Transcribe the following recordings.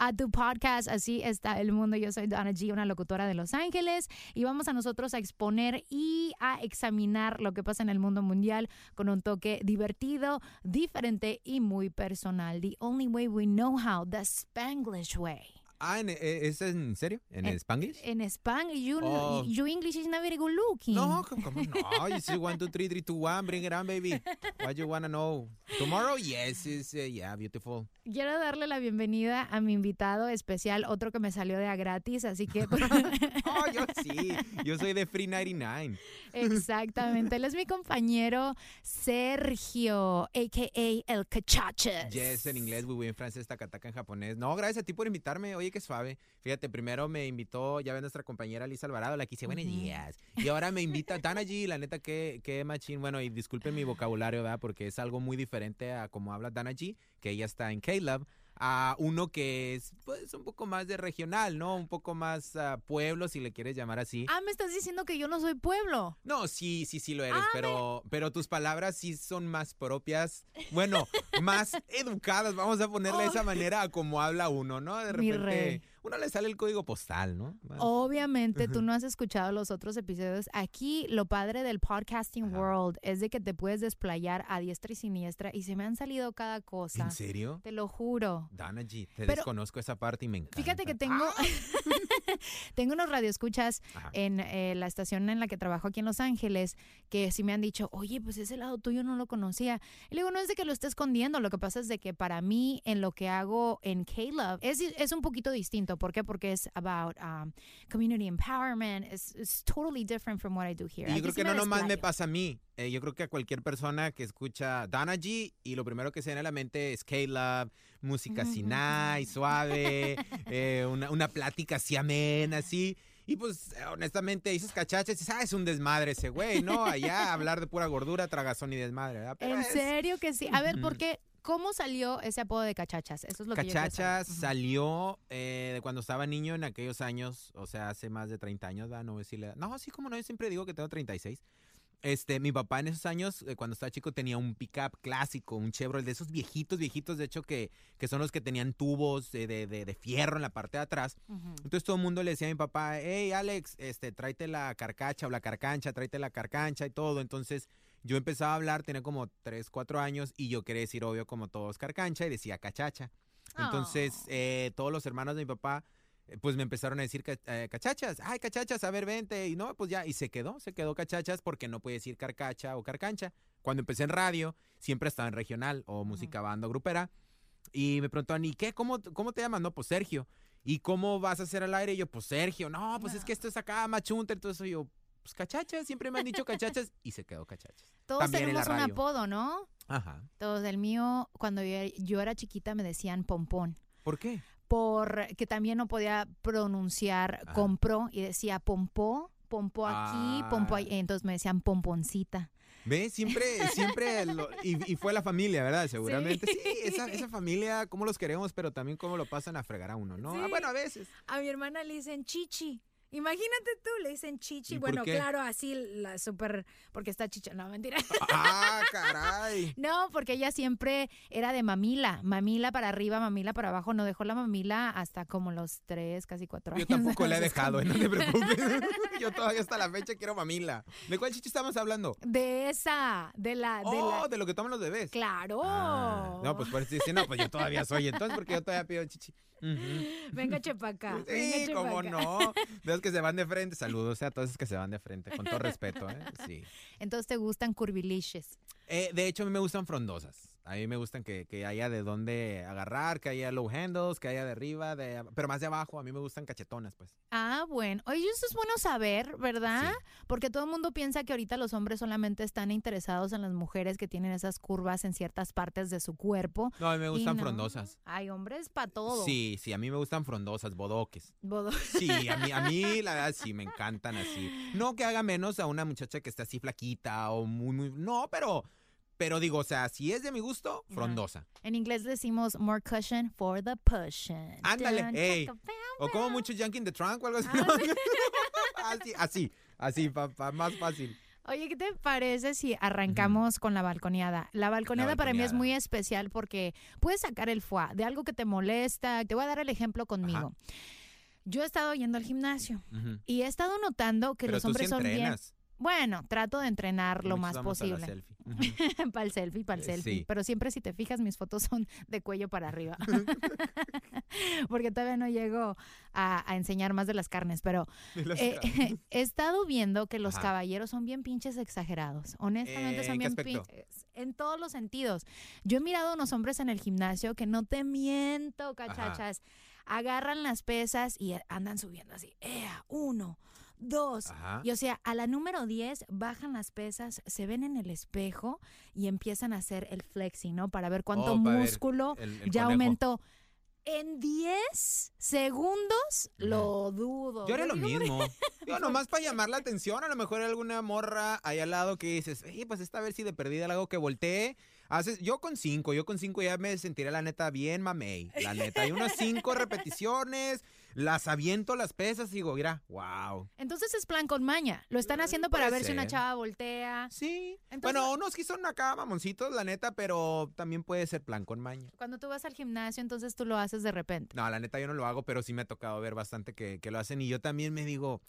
A tu podcast. Así está el mundo. Yo soy Donna G, una locutora de Los Ángeles, y vamos a nosotros a exponer y a examinar lo que pasa en el mundo mundial con un toque divertido, diferente y muy personal. The only way we know how, the Spanglish way. Ah, ¿en- eh, ¿es en serio? ¿En En- Spanglish? En Spanglish, you, Oh. your English is not very good looking. No, ¿cómo, cómo no? You say one, two, three, three, two, one. Bring it on, baby. What you wanna know? Tomorrow? Yes, it's, uh, yeah, beautiful. Quiero darle la bienvenida a mi invitado especial, otro que me salió de a gratis, así que Oh, yo sí. Yo soy de Free 99. exactamente. Él es mi compañero Sergio, a.k.a. El Cachaches. Yes, en inglés, muy en francés, tacataca en japonés. No, gracias a ti por invitarme. Oye, qué suave. Fíjate, primero me invitó, ya ves, nuestra compañera Lisa Alvarado, la que dice, buenos días. Y ahora me invita Dana G, la neta, que, que machín. Bueno, y disculpen mi vocabulario, ¿verdad? Porque es algo muy diferente a como habla Dana G, que ella está en K-Love, a uno que es, pues, un poco más de regional, ¿no? Un poco más ah, pueblo, si le quieres llamar así. Ah, me estás diciendo que yo no soy pueblo. No, sí, sí, sí lo eres, Ah, pero, pero tus palabras sí son más propias, bueno, más educadas, vamos a ponerle de esa manera a como habla uno, ¿no? De repente. Uno le sale el código postal, ¿no? Obviamente tú no has escuchado los otros episodios. Aquí lo padre del podcasting world es de que te puedes desplayar a diestra y siniestra y se me han salido cada cosa. ¿En serio? Te lo juro. Dana G, te Pero- desconozco esa parte y me encanta. Fíjate que tengo, tengo unos radioescuchas Ajá. en eh, la estación en la que trabajo aquí en Los Ángeles que sí me han dicho, oye, pues ese lado tuyo no lo conocía. Y le digo, no es de que lo esté escondiendo, lo que pasa es de que para mí en lo que hago en K-Love es, es un poquito distinto. ¿Por qué? Porque es about um, community empowerment. It's, it's totally different from what I do here. Y yo creo que no nomás me pasa a mí. Eh, yo creo que a cualquier persona que escucha Dana G y lo primero que se viene a la mente es K-Love, música nice, suave, eh, una, una plática así amena, así. Y pues, eh, honestamente, dices cachaches dices, ah, es un desmadre ese güey, ¿no? Allá hablar de pura gordura, tragazón y desmadre, ¿verdad? Pero En es- serio que sí. A ver. ¿por qué? ¿Cómo salió ese apodo de cachachas? Eso es lo que yo. Cachachas salió eh, de cuando estaba niño en aquellos años, o sea, hace más de 30 años, ¿verdad? No voy a decirle. No, así como no, yo siempre digo que tengo 36. Este, mi papá en esos años, eh, cuando estaba chico, tenía un pickup clásico, un Chevrolet de esos viejitos, viejitos, de hecho, que, que son los que tenían tubos de, de- de- de fierro en la parte de atrás. Entonces todo el mundo le decía a mi papá, hey Alex, este, tráete la carcacha o la carcancha, tráete la carcancha y todo. Entonces yo empezaba a hablar, tenía como 3, 4 años y yo quería decir, obvio, como todos carcancha y decía cachacha. Entonces, Oh. eh, todos los hermanos de mi papá, eh, pues me empezaron a decir eh, cachachas, ay, cachachas, a ver, vente. Y no, pues ya, y se quedó, se quedó cachachas porque no puede decir carcacha o carcancha. Cuando empecé en radio, siempre estaba en regional o música banda o grupera. Y me preguntaban, ¿y qué? ¿Cómo, ¿Cómo te llamas? No, pues Sergio. ¿Y cómo vas a hacer al aire? Y yo, pues Sergio. No, pues es que esto es acá, machunter. Entonces yo, pues cachachas, siempre me han dicho cachachas. Y se quedó cachachas. Todos También tenemos un apodo, ¿no? Ajá. Todos. El mío, cuando yo, yo era chiquita, me decían pompón. ¿Por qué? Porque también no podía pronunciar Ajá. compró y decía pompó, pompó aquí, pompó ahí. Ah. Entonces me decían pomponcita. ¿Ves? Siempre, siempre, lo- y, y fue la familia, ¿verdad? Seguramente. Sí, esa, esa familia, cómo los queremos, pero también cómo lo pasan a fregar a uno, ¿no? Ah, bueno, a veces. A mi hermana le dicen chichi. Imagínate tú, le dicen chichi. ¿Y por Bueno, claro, así la súper, porque está chicha, no, mentira. Ah, caray. No, porque ella siempre era de mamila, mamila para arriba, mamila para abajo. No dejó la mamila hasta como los tres, casi cuatro Yo años. tampoco la he dejado, ¿eh? no te preocupes. Yo todavía hasta la fecha quiero mamila. ¿De cuál chichi estamos hablando? De esa, de la, de Oh, la. de lo que toman los bebés. Claro. Ah, no, pues por eso dice, no, pues yo todavía soy, entonces porque yo todavía pido chichi. Ujú. Venga, chepaca. Sí, venga, cómo chepaca. no. Los que se van de frente, saludos a todos los que se van de frente, con todo respeto, ¿eh? Sí. Entonces te gustan curvilicious. Eh, de hecho, a mí me gustan frondosas. A mí me gustan que, que haya de dónde agarrar, que haya low handles, que haya de arriba, de, pero más de abajo. A mí me gustan cachetonas, pues. Ah, bueno. Oye, eso es bueno saber, ¿verdad? Porque todo el mundo piensa que ahorita los hombres solamente están interesados en las mujeres que tienen esas curvas en ciertas partes de su cuerpo. No, a mí me gustan no. frondosas. Hay hombres para todo. Sí, sí, a mí me gustan frondosas, bodoques. Bodo- Sí, a mí, a mí la verdad sí me encantan así. No que haga menos a una muchacha que está así flaquita o muy, muy... No, pero, pero digo, o sea, si es de mi gusto, frondosa. En inglés decimos more cushion for the pushing. Ándale, Dun, ey. O como mucho Yankee in the Trunk o algo así. así, así, así, pa- pa- más fácil. Oye, ¿qué te parece si arrancamos con la balconeada? La balconeada para mí es muy especial porque puedes sacar el foie de algo que te molesta. Te voy a dar el ejemplo conmigo. Yo he estado yendo al gimnasio y he estado notando que Pero los tú sí hombres son bien. Bueno, trato de entrenar lo más posible. para el selfie, para el Eh, selfie. sí. Pero siempre si te fijas, mis fotos son de cuello para arriba. Porque todavía no llego a, a enseñar más de las carnes. Pero las eh, carnes. he estado viendo que los Ajá. caballeros son bien pinches exagerados. Honestamente Eh, son ¿en qué bien pinches. En todos los sentidos. Yo he mirado a unos hombres en el gimnasio que no te miento, cachachas. Agarran las pesas y andan subiendo así. ¡Ea! Uno, dos. Ajá. Y o sea, a la número 10 bajan las pesas, se ven en el espejo y empiezan a hacer el flexing, ¿no? Para ver cuánto Oh, para ver músculo el- el ya conejo. aumentó. En 10 segundos lo dudo. Yo haré Yo lo mismo. Yo nomás para llamar la atención, a lo mejor hay alguna morra ahí al lado que dices, "Ey, pues esta vez si de perdida algo que voltee. Haces, yo con cinco, yo con cinco ya me sentiré la neta bien mamey. La neta, hay unas cinco repeticiones, las aviento las pesas y digo, mira, wow. Entonces es plan con maña. Lo están haciendo para puede ver si una chava voltea. Sí. Entonces- bueno, unos que son acá mamoncitos, la neta, pero también puede ser plan con maña. Cuando tú vas al gimnasio, entonces tú lo haces de repente. No, la neta yo no lo hago, pero sí me ha tocado ver bastante que, que lo hacen. Y yo también me digo,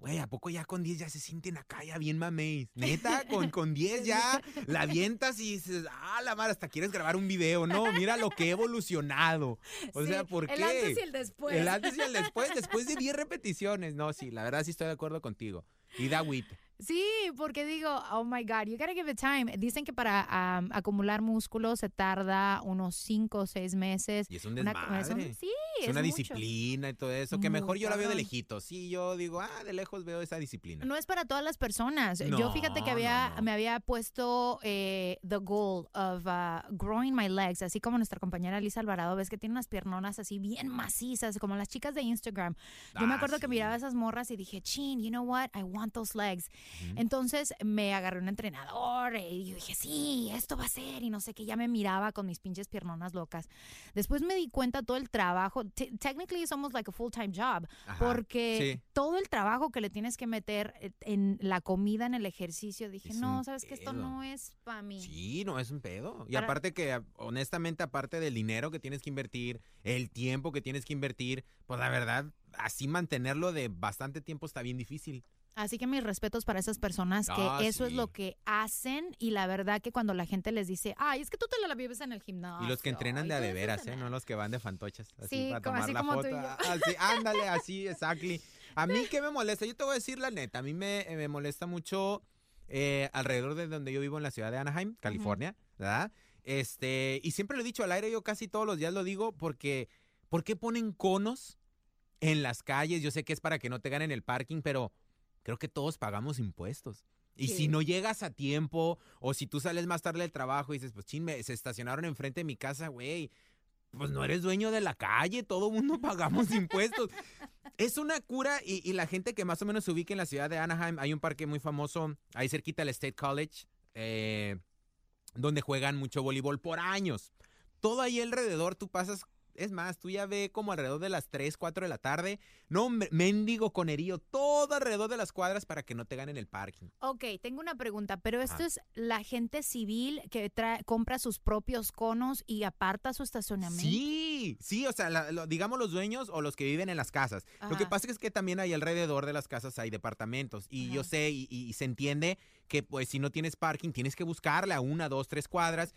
güey, ¿a poco ya con 10 ya se sienten acá ya bien mameis? Neta, con, con 10 ya la avientas y dices, ah, la madre, hasta quieres grabar un video. No, mira lo que he evolucionado. O sea, ¿por qué? el antes y el después. El antes y el después, después de 10 repeticiones. No, sí, la verdad sí estoy de acuerdo contigo. Y da whip. Sí, porque digo, oh my God, you gotta give it time. Dicen que para am, acumular músculo se tarda unos 5 o 6 meses. Y es un Una- desmadre. es un- sí, es, es una mucho. disciplina y todo eso, que mejor yo la veo de lejitos. Sí, yo digo, ah, de lejos veo esa disciplina. No es para todas las personas. Yo fíjate que había, no. me había puesto eh, the goal of uh, growing my legs, así como nuestra compañera Lisa Alvarado, ves que tiene unas piernonas así bien macizas, como las chicas de Instagram. Yo me Ah, acuerdo que miraba esas morras y dije, chin, you know what, I want those legs. Entonces me agarré un entrenador y yo dije, sí, esto va a ser, y no sé qué, ya me miraba con mis pinches piernonas locas. Después me di cuenta todo el trabajo, t- technically somos like a full-time job, Ajá, porque sí. todo el trabajo que le tienes que meter eh, en la comida, en el ejercicio, dije, Es no, sabes que esto no es para mí. Sí, no es un pedo. Y Para- aparte que, honestamente, aparte del dinero que tienes que invertir, el tiempo que tienes que invertir, pues la verdad, así mantenerlo de bastante tiempo está bien difícil. Así que mis respetos para esas personas que Ah, eso es lo que hacen y la verdad que cuando la gente les dice, ay, es que tú te la vives en el gimnasio. Y los que entrenan de a de veras, ¿eh? No los que van de fantochas. Así Sí, para tomar así la como tú foto. y yo. Así, ándale, así, exactly. A mí, ¿qué me molesta? Yo te voy a decir la neta. A mí me, me molesta mucho eh, alrededor de donde yo vivo en la ciudad de Anaheim, California, ¿verdad? Este, y siempre lo he dicho al aire, yo casi todos los días lo digo, porque ¿por qué ponen conos en las calles? Yo sé que es para que no te ganen el parking, pero creo que todos pagamos impuestos. Y Sí. si no llegas a tiempo, o si tú sales más tarde del trabajo y dices, pues chin, me- se estacionaron enfrente de mi casa, güey, pues no eres dueño de la calle, todo mundo pagamos impuestos. Es una cura y, y la gente que más o menos se ubica en la ciudad de Anaheim, hay un parque muy famoso, ahí cerquita del State College, eh, donde juegan mucho voleibol por años. Todo ahí alrededor, tú pasas, es más, tú ya ve como alrededor de las 3, 4 de la tarde, no, mendigo conerío, todo alrededor de las cuadras para que no te ganen el parking. Ok, tengo una pregunta, pero esto Ajá. es la gente civil que trae, compra sus propios conos y aparta su estacionamiento. Sí, sí, o sea, la- lo- digamos los dueños o los que viven en las casas. Lo que pasa es que también hay alrededor de las casas hay departamentos y yo sé y, y se entiende que pues si no tienes parking tienes que buscarle a una, dos, tres cuadras,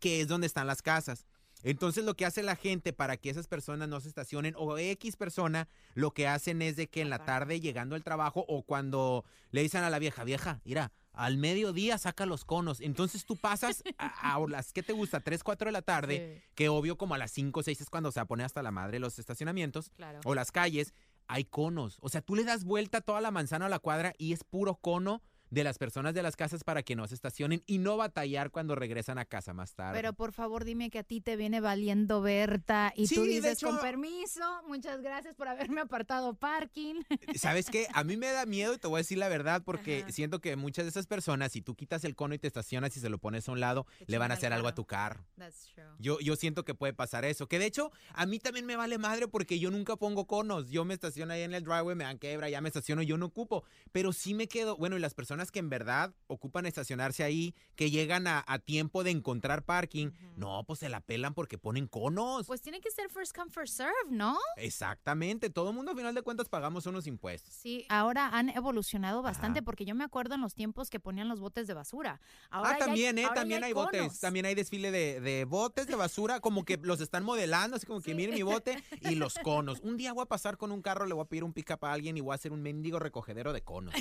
que es donde están las casas. Entonces lo que hace la gente para que esas personas no se estacionen o X persona, lo que hacen es de que en la tarde llegando al trabajo o cuando le dicen a la vieja, vieja, mira, al mediodía saca los conos. Entonces tú pasas a, a las, ¿qué te gusta? 3, 4 de la tarde, Sí, que obvio como a las 5 o 6 es cuando se pone hasta la madre los estacionamientos claro. o las calles, hay conos. O sea, tú le das vuelta toda la manzana a la cuadra y es puro cono de las personas de las casas para que no se estacionen y no batallar cuando regresan a casa más tarde. Pero por favor dime que a ti te viene valiendo Berta y Sí, tú dices con permiso, muchas gracias por haberme apartado parking. ¿Sabes qué? A mí me da miedo y te voy a decir la verdad porque Ajá. siento que muchas de esas personas, si tú quitas el cono y te estacionas y se lo pones a un lado, le van a hacer algo a tu carro. That's true. Yo, yo siento que puede pasar eso. Que de hecho, a mí también me vale madre porque yo nunca pongo conos. Yo me estaciono ahí en el driveway, me dan quebra, ya me estaciono, yo no ocupo. Pero sí me quedo. Bueno, y las personas que en verdad ocupan estacionarse ahí, que llegan a, a tiempo de encontrar parking, no, pues se la pelan porque ponen conos. Pues tiene que ser first come, first serve, ¿no? Exactamente. Todo el mundo, a final de cuentas, pagamos unos impuestos. Sí, ahora han evolucionado bastante Ajá. porque yo me acuerdo en los tiempos que ponían los botes de basura. Ahora ah, ya hay- también, ¿eh? ahora También hay botes. También hay desfile de, de botes de basura, como que los están modelando, así como que Sí. miren mi bote y los conos. Un día voy a pasar con un carro, le voy a pedir un pick-up a alguien y voy a hacer un mendigo recogedero de conos.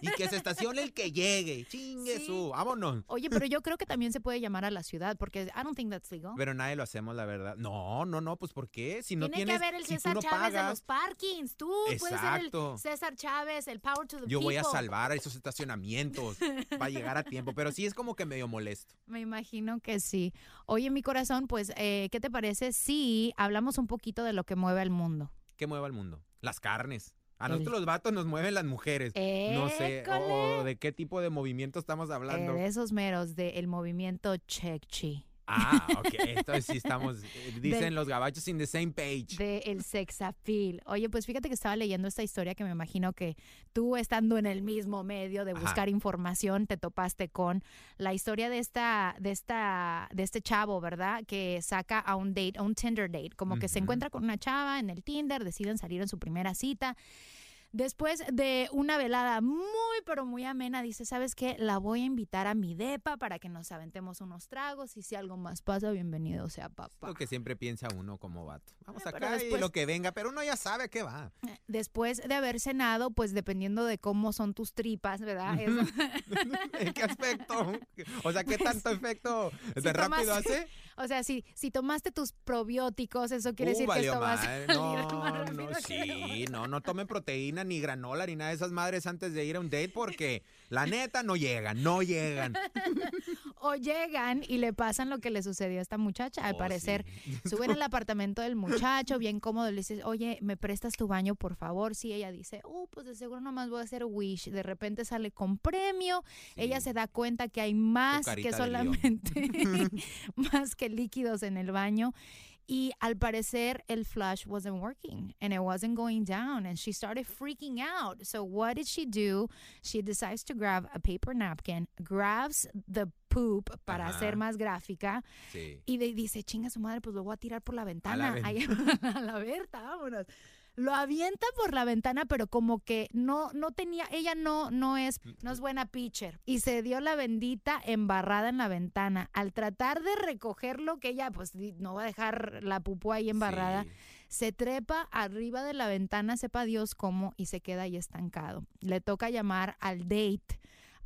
Y que se estacione el que llegue. Chingue Sí. su. Vámonos. Oye, pero yo creo que también se puede llamar a la ciudad porque I don't think that's legal. Pero nadie lo hacemos, la verdad. No, no, no, pues ¿por qué? Si no Tiene tienes. que haber el si César no Chávez de los parkings. Tú puedes ser el César Chávez, el power to the yo voy a salvar a esos estacionamientos. Va a llegar a tiempo. Pero sí es como que medio molesto. Me imagino que sí. Oye, mi corazón, pues, eh, ¿qué te parece si hablamos un poquito de lo que mueve al mundo? ¿Qué mueva el mundo? Las carnes. A El- nosotros los vatos nos mueven las mujeres. No sé, o, o de qué tipo de movimiento estamos Eh, hablando. de esos meros del movimiento Chekchi, Ah, ok. Entonces sí estamos, eh, dicen Del- los gabachos in the same page. de el sex appeal. Oye, pues fíjate que estaba leyendo esta historia que me imagino que tú estando en el mismo medio de Ajá. buscar información te topaste con la historia de esta de esta de este chavo, ¿verdad? Que saca a un date, a un Tinder date, como que se encuentra con una chava en el Tinder, deciden salir en su primera cita. Después de una velada muy, pero muy amena, dice, ¿sabes qué? La voy a invitar a mi depa para que nos aventemos unos tragos y si algo más pasa, bienvenido sea papá. Lo que siempre piensa uno como vato. Vamos Eh, acá y después- lo que venga, pero uno ya sabe qué va. Después de haber cenado, pues dependiendo de cómo son tus tripas, ¿verdad? Eso- ¿En qué aspecto? O sea, ¿qué tanto efecto Si de rápido tomas- hace? O sea, si, si tomaste tus probióticos, eso quiere Uh, decir que esto va a salir No, más no, sí, no, no tomen proteína, ni granola, ni nada de esas madres antes de ir a un date porque la neta no llegan, no llegan. O llegan y le pasan lo que le sucedió a esta muchacha. Al Oh, parecer, sí. suben al apartamento del muchacho, bien cómodo, le dices, oye, ¿me prestas tu baño, por favor? Sí, ella dice, oh, pues de seguro nomás voy a hacer wish. De repente sale con premio. Ella se da cuenta que hay más que solamente, más que líquidos en el baño. Y al parecer el flush wasn't working and it wasn't going down and she started freaking out. So what did she do? She decides to grab a paper napkin, grabs the poop para Ajá. hacer más gráfica Sí. y de- dice, chinga su madre, pues lo voy a tirar por la ventana. a la Berta, vámonos. Lo avienta por la ventana, pero como que no, no tenía, ella no, no es, no es buena pitcher. Y se dio la bendita embarrada en la ventana. Al tratar de recogerlo, que ella pues no va a dejar la pupú ahí embarrada, Sí. se trepa arriba de la ventana, sepa Dios cómo, y se queda ahí estancado. Le toca llamar al date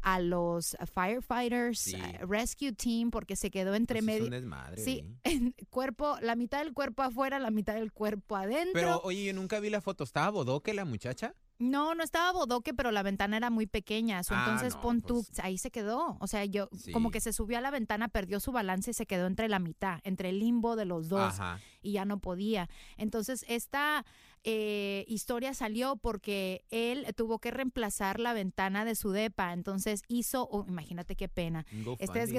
a los firefighters, Sí. eh, rescue team, porque se quedó entre Pues es medio. un desmadre. Sí, ahí. en cuerpo, la mitad del cuerpo afuera, la mitad del cuerpo adentro. Pero, oye, yo nunca vi la foto. ¿Estaba bodoque la muchacha? No, no estaba bodoque, pero la ventana era muy pequeña. Ah, entonces no, pon tú, pues. ahí se quedó. O sea, yo Sí. como que se subió a la ventana, perdió su balance y se quedó entre la mitad, entre el limbo de los dos Ajá. Y ya no podía. Entonces, esta eh, historia salió porque él tuvo que reemplazar la ventana de su depa. Entonces hizo, oh, imagínate qué pena. Un Este es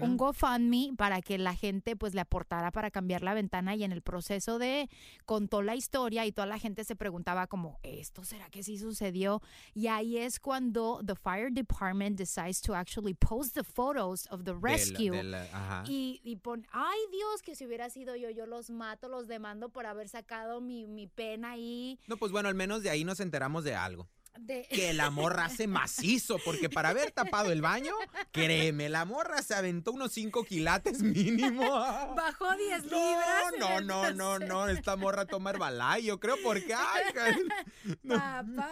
un GoFundMe para que la gente pues le aportara para cambiar la ventana y en el proceso de contó la historia y toda la gente se preguntaba como esto será que sí sucedió y ahí es cuando the fire department decides to actually post the photos of the De la- rescue de la- y, y pon, ay Dios, que si hubiera sido yo, yo los mato, los demando por haber sacado mi, mi pena ahí. No, pues bueno, al menos de ahí nos enteramos de algo. De... Que la morra hace macizo, porque para haber tapado el baño, créeme, la morra se aventó unos 5 quilates mínimo. Bajó 10 No, libras. no, el no, no, proceso. no, esta morra toma Herbalife, yo creo, porque, ay, no. Papá.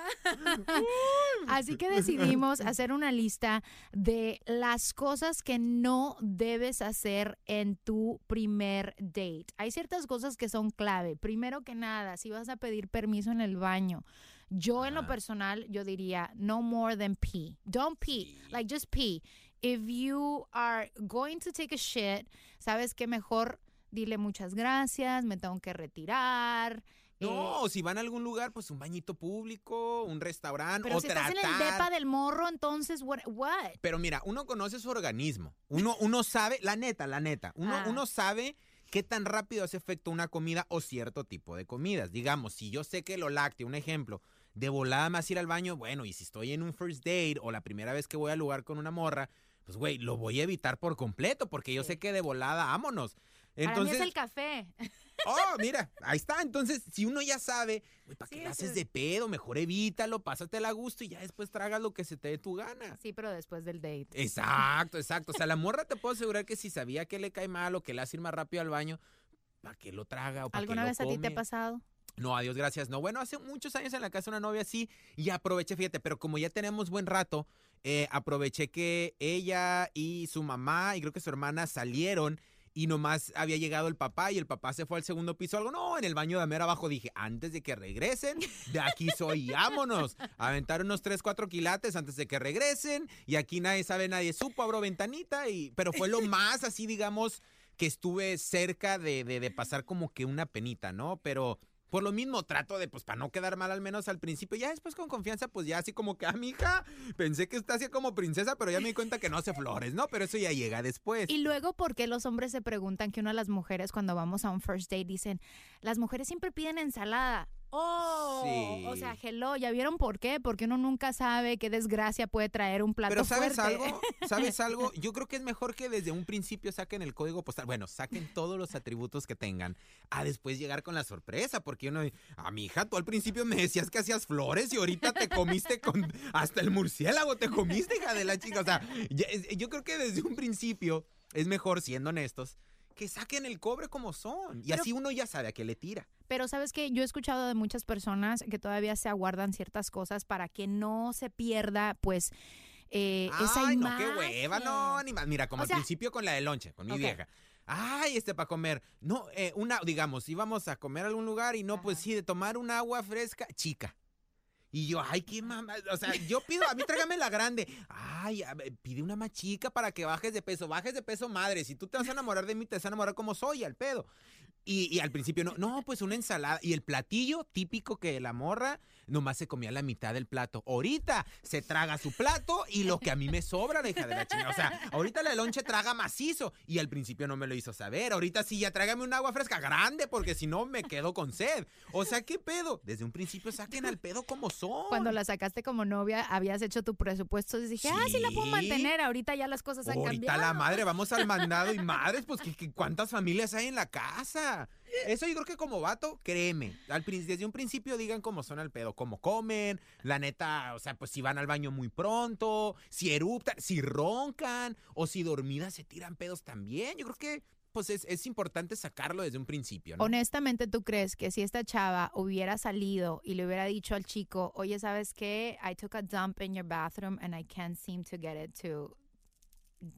Así que decidimos hacer una lista de las cosas que no debes hacer en tu primer date. Hay ciertas cosas que son clave. Primero que nada, si vas a pedir permiso en el baño, yo en lo personal, yo diría no more than pee. Don't pee, like just pee. If you are going to take a shit, sabes que mejor dile muchas gracias, me tengo que retirar. eh, No, si van a algún lugar, pues un bañito público, un restaurante, Pero o si tratar. estás en el depa del morro, entonces, what? what? Pero mira, uno conoce su organismo. Uno, uno sabe, la neta, la neta, uno, Ah. uno sabe qué tan rápido hace efecto una comida o cierto tipo de comidas. Digamos, si yo sé que lo lácteo, un ejemplo, de volada más ir al baño, bueno, y si estoy en un first date o la primera vez que voy al lugar con una morra, pues güey, lo voy a evitar por completo, porque yo sé que de volada, vámonos. Para mí Entonces, es el café. oh, mira, ahí está. Entonces, si uno ya sabe, güey, ¿para qué Sí, haces es- de pedo? Mejor evítalo, pásatela a gusto y ya después tragas lo que se te dé tu gana. Sí, pero después del date. Exacto, exacto. O sea, la morra te puedo asegurar que si sabía que le cae mal o que le hace ir más rápido al baño, ¿para qué lo traga o para qué ¿Alguna lo vez a ti te ha pasado? No, adiós, gracias. No, bueno, hace muchos años en la casa de una novia así y aproveché, fíjate, pero como ya tenemos buen rato, eh, aproveché que ella y su mamá y creo que su hermana salieron y nomás había llegado el papá y el papá se fue al segundo piso. Algo, no, en el baño de Amera abajo dije, antes de que regresen, de aquí soy, vámonos. Aventar unos 3, 4 quilates antes de que regresen y aquí nadie sabe, nadie supo, abro ventanita y... Pero fue lo más así, digamos, que estuve cerca de, de, de pasar como que una penita, ¿no? Pero por lo mismo trato de, pues, para no quedar mal al menos al principio. Ya después con confianza, pues ya así como que, ah, mija, pensé que está así como princesa, pero ya me di cuenta que no hace flores, ¿no? Pero eso ya llega después. Y luego, ¿por qué los hombres se preguntan que una de las mujeres cuando vamos a un first date dicen, las mujeres siempre piden ensalada? Oh, Sí. o sea, hello, ¿ya vieron por qué? Porque uno nunca sabe qué desgracia puede traer un plato Pero ¿sabes fuerte. algo? ¿Sabes algo? Yo creo que es mejor que desde un principio saquen el código postal. Bueno, saquen todos los atributos que tengan a después llegar con la sorpresa. Porque uno, a mi hija, tú al principio me decías que hacías flores y ahorita te comiste con hasta el murciélago, te comiste, hija de la chica. O sea, yo creo que desde un principio es mejor, siendo honestos, que saquen el cobre como son. Y Pero- así uno ya sabe a qué le tira. Pero sabes que yo he escuchado de muchas personas que todavía se aguardan ciertas cosas para que no se pierda, pues, eh, esa Ay, no, imagen. qué hueva, no, ni más. Mira, como O al sea- principio con la de lonche, con mi vieja. Ay, este para comer. No, eh, una, digamos, íbamos a comer a algún lugar y no, pues sí, de tomar un agua fresca, chica. Y yo, ay, qué mamá. O sea, yo pido, a mí tráigame la grande. Ay, ver, pide una más chica para que bajes de peso. Bajes de peso, madre. Si tú te vas a enamorar de mí, te vas a enamorar como soy, al pedo. Y, y al principio, no, no, pues una ensalada. Y el platillo típico que la morra nomás se comía la mitad del plato. Ahorita se traga su plato y lo que a mí me sobra, la hija de la chingada. O sea, ahorita la lonche traga macizo. Y al principio no me lo hizo saber. Ahorita sí, ya trágame un agua fresca grande porque si no me quedo con sed. O sea, ¿qué pedo? Desde un principio saquen al pedo como son. Cuando la sacaste como novia, habías hecho tu presupuesto y dije, ah, sí la puedo mantener. Ahorita ya las cosas han Ahorita cambiado. la madre, vamos al mandado y madres, pues ¿qué, qué- cuántas familias hay en la casa? Eso yo creo que como vato, créeme. Al, desde un principio digan cómo son al pedo, cómo comen, la neta, o sea, pues si van al baño muy pronto, si eruptan, si roncan, o si dormidas se tiran pedos también. Yo creo que pues es, es importante sacarlo desde un principio, ¿no? Honestamente, ¿tú crees que si esta chava hubiera salido y le hubiera dicho al chico, oye, ¿sabes qué? I took a dump in your bathroom and I can't seem to get it to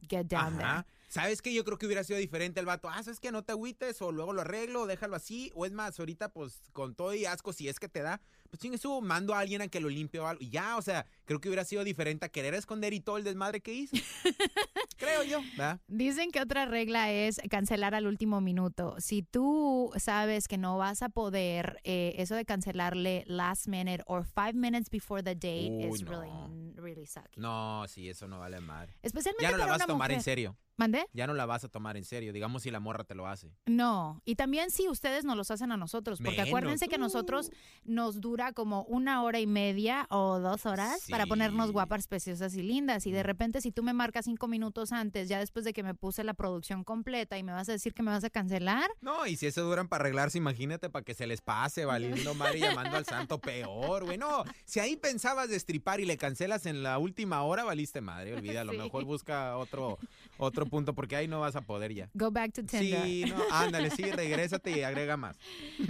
get down Ajá. ¿Sabes qué? Yo creo que hubiera sido diferente el vato. Ah, ¿sabes qué? No te agüites o luego lo arreglo, déjalo así. O es más, ahorita pues con todo y asco, si es que te da, pues chingue su, mando a alguien a que lo limpie o algo. Y ya, o sea, creo que hubiera sido diferente a querer esconder y todo el desmadre que hizo. creo yo. Dicen que otra regla es cancelar al último minuto. Si tú sabes que no vas a poder, eh, eso de cancelarle last minute or five minutes before the date Uy, is no. really, really sucky. No, sí, eso no vale madre. Especialmente Ya no la para vas a tomar en serio. ¿Mandé? Ya no la vas a tomar en serio. Digamos si la morra te lo hace. No, y también si ustedes nos los hacen a nosotros, porque Menos. acuérdense que nosotros nos dura como una hora y media o dos horas para ponernos Sí. guapas, preciosas y lindas. Y de repente si tú me marcas cinco minutos antes, ya después de que me puse la producción completa y me vas a decir que me vas a cancelar, No, y si eso duran para arreglarse, imagínate para que se les pase, valiendo madre y llamando al santo peor, güey. No, si ahí pensabas destripar y le cancelas en la última hora, valiste madre, olvídalo. Sí. Mejor busca otro, otro punto, porque ahí no vas a poder ya. go back to Tinder. Sí, no, ándale, sí, regrésate y agrega más.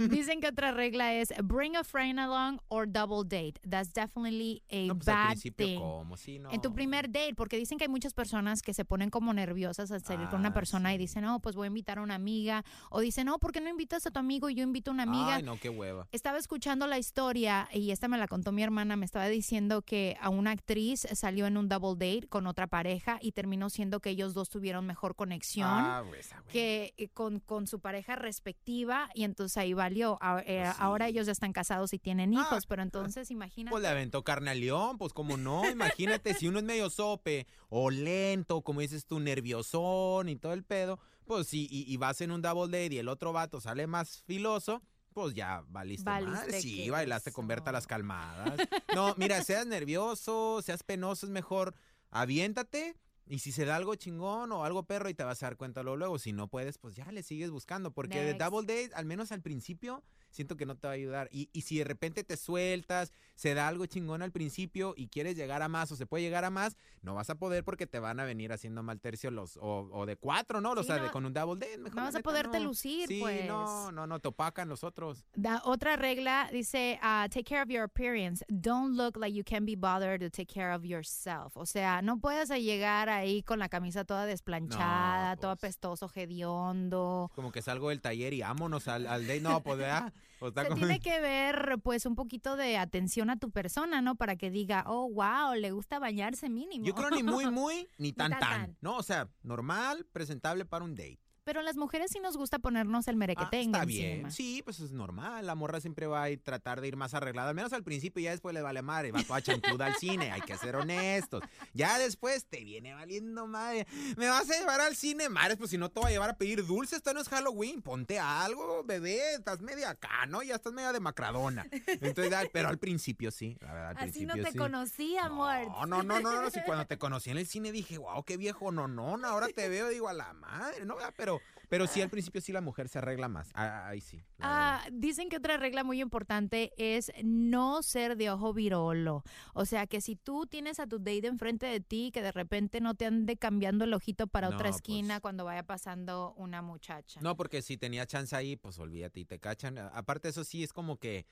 Dicen que otra regla es bring a friend along or double date. That's definitely a No, pues al bad principio, thing. ¿cómo? Sí, no. En tu primer date, porque dicen que hay muchas personas que se ponen como nerviosas al salir con una Ah, persona y dicen, no, pues voy a invitar a una amiga. O dicen, no, ¿por qué no invitas a tu amigo y yo invito a una amiga? Ay, no, qué hueva. Estaba escuchando la historia y esta me la contó mi hermana, me estaba diciendo que a una actriz salió en un double date con otra pareja y terminó siendo que ellos dos tuvieron mejor conexión Ah, güey, esa güey. que eh, con, con su pareja respectiva y entonces ahí valió. A- eh, Pues sí. Ahora ellos ya están casados y tienen Ah, hijos, pero entonces imagínate. Pues le aventó carne al león, pues como no, imagínate, si uno es medio sope o lento, como dices tú, nerviosón y todo el pedo, pues sí, y, y vas en un double date y el otro vato sale más filoso, pues ya valiste. Valiste Sí, queso. bailaste con Berta las calmadas. No, mira, seas nervioso, seas penoso, es mejor aviéntate. Y si se da algo chingón o algo perro y te vas a dar cuenta luego, luego. Si no puedes, pues ya le sigues buscando. Porque de double date, al menos al principio, siento que no te va a ayudar. Y, y si de repente te sueltas, se da algo chingón al principio y quieres llegar a más o se puede llegar a más, no vas a poder porque te van a venir haciendo mal tercio los, o, o de cuatro, ¿no? O Sí, sea, de no- con un double date. Mejor no vas a neta, poderte no. lucir, Sí, pues. no, no, no, te opacan los otros. Da- otra regla dice, ah, take care of your appearance. Don't look like you can be bothered to take care of yourself. O sea, no puedes llegar ahí con la camisa toda desplanchada, No, todo pues. apestoso, hediondo. Como que salgo del taller y vámonos al, al date. No, pues ya. Está Se como- tiene que ver, pues, un poquito de atención a tu persona, ¿no? Para que diga, oh, wow, le gusta bañarse mínimo. Yo creo ni muy, muy, ni tan, tan, tan. tan. No, o sea, normal, presentable para un date. Pero a las mujeres sí nos gusta ponernos el Ah, merequetengue está encima. bien. Sí, pues es normal. La morra siempre va a tratar de ir más arreglada. Al menos al principio y ya después le vale madre. Va toda chancluda al cine. Hay que ser honestos. Ya después te viene valiendo madre. ¿Me vas a llevar al cine? Madre, pues si no te voy a llevar a pedir dulces. Esto no es Halloween. Ponte algo, bebé. Estás media acá, ¿no? Ya estás media de macradona. Entonces, ah, pero al principio sí. La verdad, al Así no te sí. conocí, amor. No, no, no, no, no. Si cuando te conocí en el cine dije, wow, qué viejo, no, no, no, ahora te veo, digo, a la madre, ¿no? Pero, pero sí, al principio sí la mujer se arregla más. Ah, Ahí sí. Ah, dicen que otra regla muy importante es no ser de ojo virolo. O sea, que si tú tienes a tu date enfrente de ti, que de repente no te ande cambiando el ojito para No, otra pues. esquina cuando vaya pasando una muchacha. No, porque si tenía chance ahí, pues olvídate y te cachan. Aparte, eso sí es como que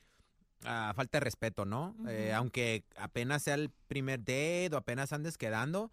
ah, falta de respeto, ¿no? Eh, aunque apenas sea el primer date o apenas andes quedando,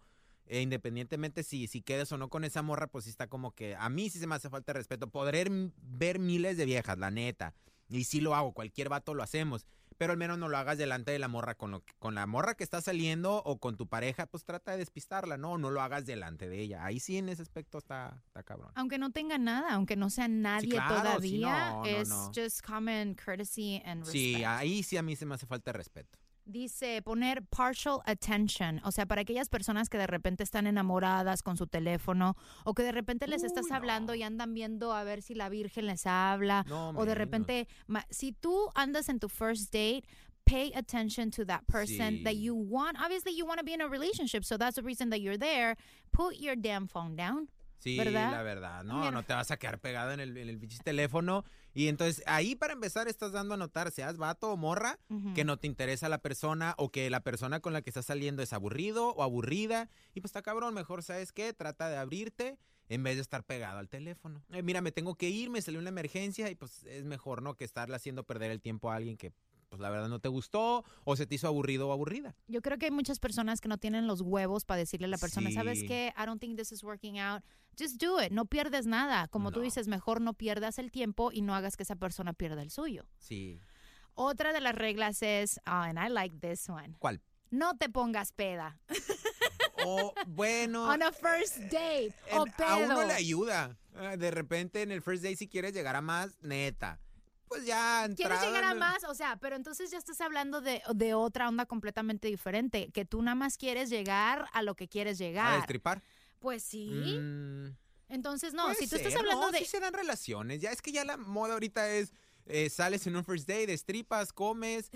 eh, independientemente si, si quedes o no con esa morra, pues sí está como que a mí sí se me hace falta de respeto. Poder ver miles de viejas, la neta. Y sí lo hago, cualquier vato lo hacemos. Pero al menos no lo hagas delante de la morra con, lo que- con la morra que está saliendo o con tu pareja, pues trata de despistarla, ¿no? No lo hagas delante de ella. Ahí sí en ese aspecto está, está cabrón. Aunque no tenga nada, aunque no sea nadie claro, todavía, no, no, es no. just common courtesy and respect. Sí, ahí sí a mí se me hace falta respeto. Dice poner partial attention, o sea, para aquellas personas que de repente están enamoradas con su teléfono o que de repente les estás hablando y andan viendo a ver si la Virgen les habla No, o de repente, ma- si tú andas en tu first date, pay attention to that person that you want. Obviously, you want to be in a relationship, so that's the reason that you're there. Put your damn phone down. Sí, ¿verdad? la verdad, no, Mira. no te vas a quedar pegado en el, en el teléfono. Y entonces ahí para empezar estás dando a notar, seas vato o morra, que no te interesa la persona o que la persona con la que estás saliendo es aburrido o aburrida. Y pues está cabrón, mejor, ¿sabes qué? Trata de abrirte en vez de estar pegado al teléfono. Eh, mira, me tengo que ir, me salió una emergencia y pues es mejor, ¿no? Que estarle haciendo perder el tiempo a alguien que pues la verdad no te gustó o se te hizo aburrido o aburrida. Yo creo que hay muchas personas que no tienen los huevos para decirle a la persona, ¿sabes qué? I don't think this is working out. Just do it. No pierdes nada. Como tú dices, mejor no pierdas el tiempo y no hagas que esa persona pierda el suyo. Sí. Otra de las reglas es, oh, and I like this one. ¿Cuál? No te pongas peda. O bueno... On a first date. o En- a uno pedo. le ayuda. Eh, De repente en el first day si quieres llegar a más, neta. Pues ya ¿Quieres llegar a en- más? O sea, pero entonces ya estás hablando de, de otra onda completamente diferente, que tú nada más quieres llegar a lo que quieres a llegar. destripar. Pues sí. Mm, Entonces, no, si tú estás hablando no, de... sí se dan relaciones. Ya es que ya la moda ahorita es eh, sales en un first day, destripas, comes,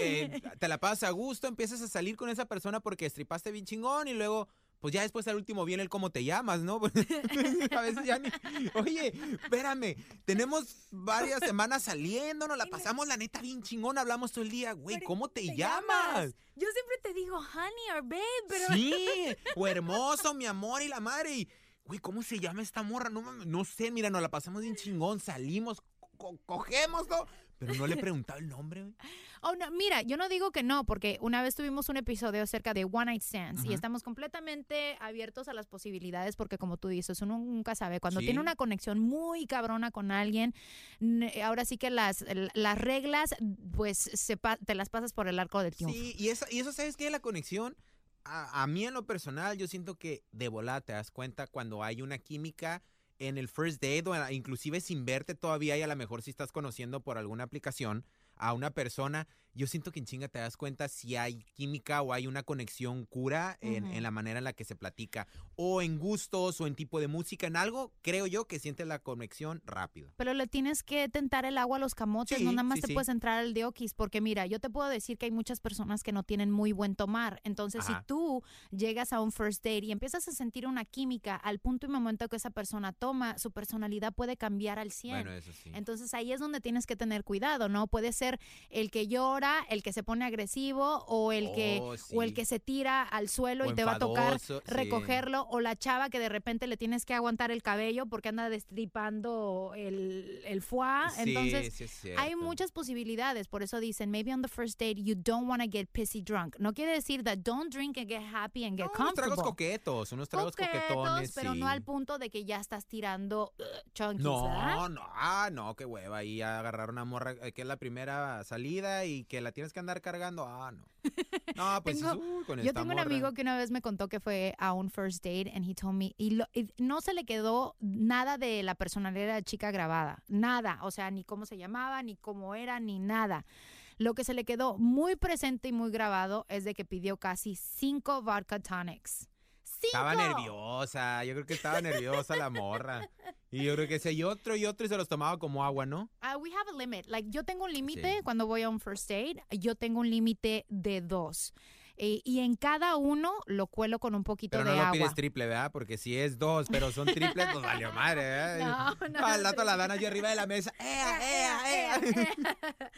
eh, te la pasas a gusto, empiezas a salir con esa persona porque destripaste bien chingón y luego pues ya después al último viene el cómo te llamas, ¿no? a veces ya ni... Oye, espérame, tenemos varias semanas saliendo, nos la pasamos la neta bien chingón, hablamos todo el día, güey, ¿cómo te, llamas? Yo siempre te digo honey or babe, pero... Sí, o hermoso, mi amor y la madre. Y, güey, ¿cómo se llama esta morra? No, no sé, mira, nos la pasamos bien chingón, salimos, co- cogemos, ¿no? Pero no le he preguntado el nombre, güey. Oh, no, mira, yo no digo que no, porque una vez tuvimos un episodio acerca de One Night Stands y estamos completamente abiertos a las posibilidades porque como tú dices, uno nunca sabe. Cuando Sí. tiene una conexión muy cabrona con alguien, ahora sí que las, las reglas, pues se pa- te las pasas por el arco del triunfo. Sí, y eso, y eso ¿sabes qué? La conexión, a, a mí en lo personal, yo siento que de volada te das cuenta cuando hay una química en el first date o inclusive sin verte todavía y a lo mejor si estás conociendo por alguna aplicación a una persona, yo siento que en chinga te das cuenta si hay química o hay una conexión cura en, en la manera en la que se platica o en gustos o en tipo de música, en algo, creo yo que sientes la conexión rápido. Pero le tienes que tentar el agua a los camotes, Sí, no nada más sí, te sí. puedes entrar al diokis, porque mira, yo te puedo decir que hay muchas personas que no tienen muy buen tomar. Entonces, Ajá. si tú llegas a un first date y empiezas a sentir una química al punto y momento que esa persona toma, su personalidad puede cambiar al 100. Bueno, eso sí. Entonces ahí es donde tienes que tener cuidado, ¿no? Puede ser el que llora, el que se pone agresivo o el que Oh, o el que se tira al suelo O y te va a tocar sí. recogerlo o la chava que de repente le tienes que aguantar el cabello porque anda destripando el, el foie. Sí, Entonces hay muchas posibilidades, por eso dicen, maybe on the first date you don't want to get pissy drunk. No quiere decir that don't drink and get happy and get No, unos tragos comfortable. coquetos, unos tragos Coquetos, coquetones, pero no al punto de que ya estás tirando uh, chunkies, No, ¿verdad? no, ah, no, qué hueva. Y agarrar una morra eh, que es la primera salida y que la tienes que andar cargando. Ah, no. No, pues Tengo- uy, con Yo tengo un amigo que una vez me contó que fue a un first date and he told me y, lo- y no se le quedó nada de la personalidad de la chica grabada, nada, o sea, ni cómo se llamaba, ni cómo era, ni nada. Lo que se le quedó muy presente y muy grabado es de que pidió casi cinco vodka tonics. Estaba nerviosa, yo creo que estaba nerviosa la morra. Y yo creo que si hay otro y otro y se los tomaba como agua, ¿no? Ah, we have a limit. Like, yo tengo un límite Sí. cuando voy a un first date. Yo tengo un límite de dos. Eh, y en cada uno lo cuelo con un poquito Pero no de lo agua. pides triple, ¿verdad? Porque si es dos, pero son triples, pues valió madre, ¿verdad? No, no, Al no, rato la dan allí arriba de la mesa. ¡Ea, ea, ea!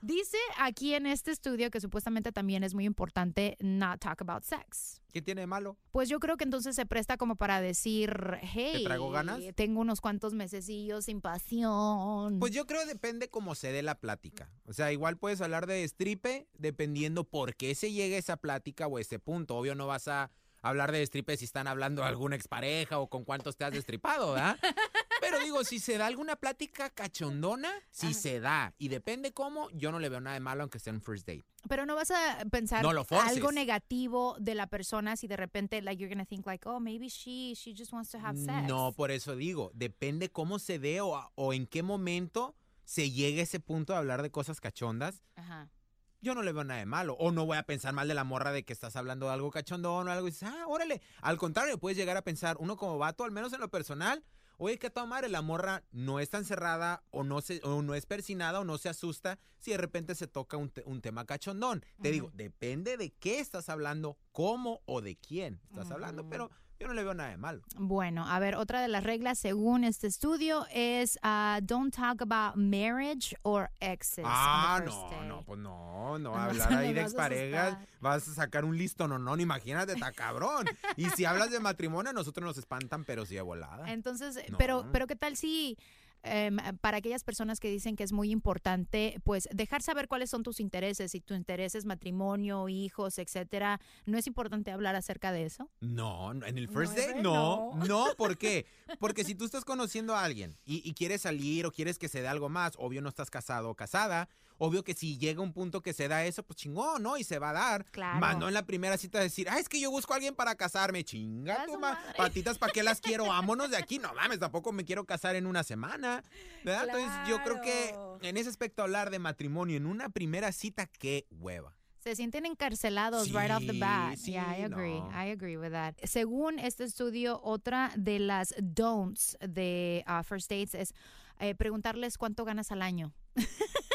Dice aquí en este estudio que supuestamente también es muy importante not talk about sex. ¿Qué tiene de malo? Pues yo creo que entonces se presta como para decir, hey, traigo ganas? tengo unos cuantos mesecillos sin pasión. Pues yo creo que depende cómo se dé la plática. O sea, igual puedes hablar de stripe dependiendo por qué se llega esa plática o ese punto. Obvio no vas a hablar de stripe si están hablando de alguna expareja o con cuántos te has destripado, ¿verdad? Pero digo, si se da alguna plática cachondona, si se da. Y depende cómo, yo no le veo nada de malo aunque sea un first date. Pero no vas a pensar No lo algo negativo de la persona si de repente like you're gonna think like, oh, maybe she she just wants to have sex. No, por eso digo, depende cómo se dé o, o en qué momento se llegue a ese punto de hablar de cosas cachondas. Ajá. yo no le veo nada de malo. O no voy a pensar mal de la morra de que estás hablando de algo cachondón o algo y dices, ah, órale. Al contrario, puedes llegar a pensar, uno como vato, al menos en lo personal, oye, que a toda madre, la morra no es tan cerrada o no, se, o no es persinada o no se asusta si de repente se toca un, te- un tema cachondón. Te digo, depende de qué estás hablando, cómo o de quién estás hablando, pero yo no le veo nada de malo. Bueno, a ver, otra de las reglas según este estudio es uh, don't talk about marriage or exes. Ah, no, date. no, pues no, no, No, hablar no ahí de exparejas, vas a sacar un listo, no, no, imagínate, está cabrón. Y si hablas de matrimonio, a nosotros nos espantan, pero sí de volada. Entonces, No. pero, pero ¿qué tal si em, para aquellas personas que dicen que es muy importante, pues dejar saber cuáles son tus intereses, si tu interés es matrimonio, hijos, etcétera, ¿no es importante hablar acerca de eso? No, no, en el first date no. no, ¿por qué? Porque si tú estás conociendo a alguien y, y quieres salir o quieres que se dé algo más, obvio no estás casado o casada, obvio que si llega un punto que se da eso, pues chingón, ¿no? Y se va a dar. Claro. Más no en la primera cita decir, ah, es que yo busco a alguien para casarme, chinga A tu ma- madre. patitas, ¿para qué las quiero? Vámonos de aquí, no mames, tampoco me quiero casar en una semana, ¿verdad? Entonces yo creo que en ese aspecto hablar de matrimonio en una primera cita, qué hueva. Se sienten encarcelados right off the bat. sí, yeah, I agree. no. I agree with that. Según este estudio, otra de las don'ts de uh, first dates es eh, preguntarles cuánto ganas al año.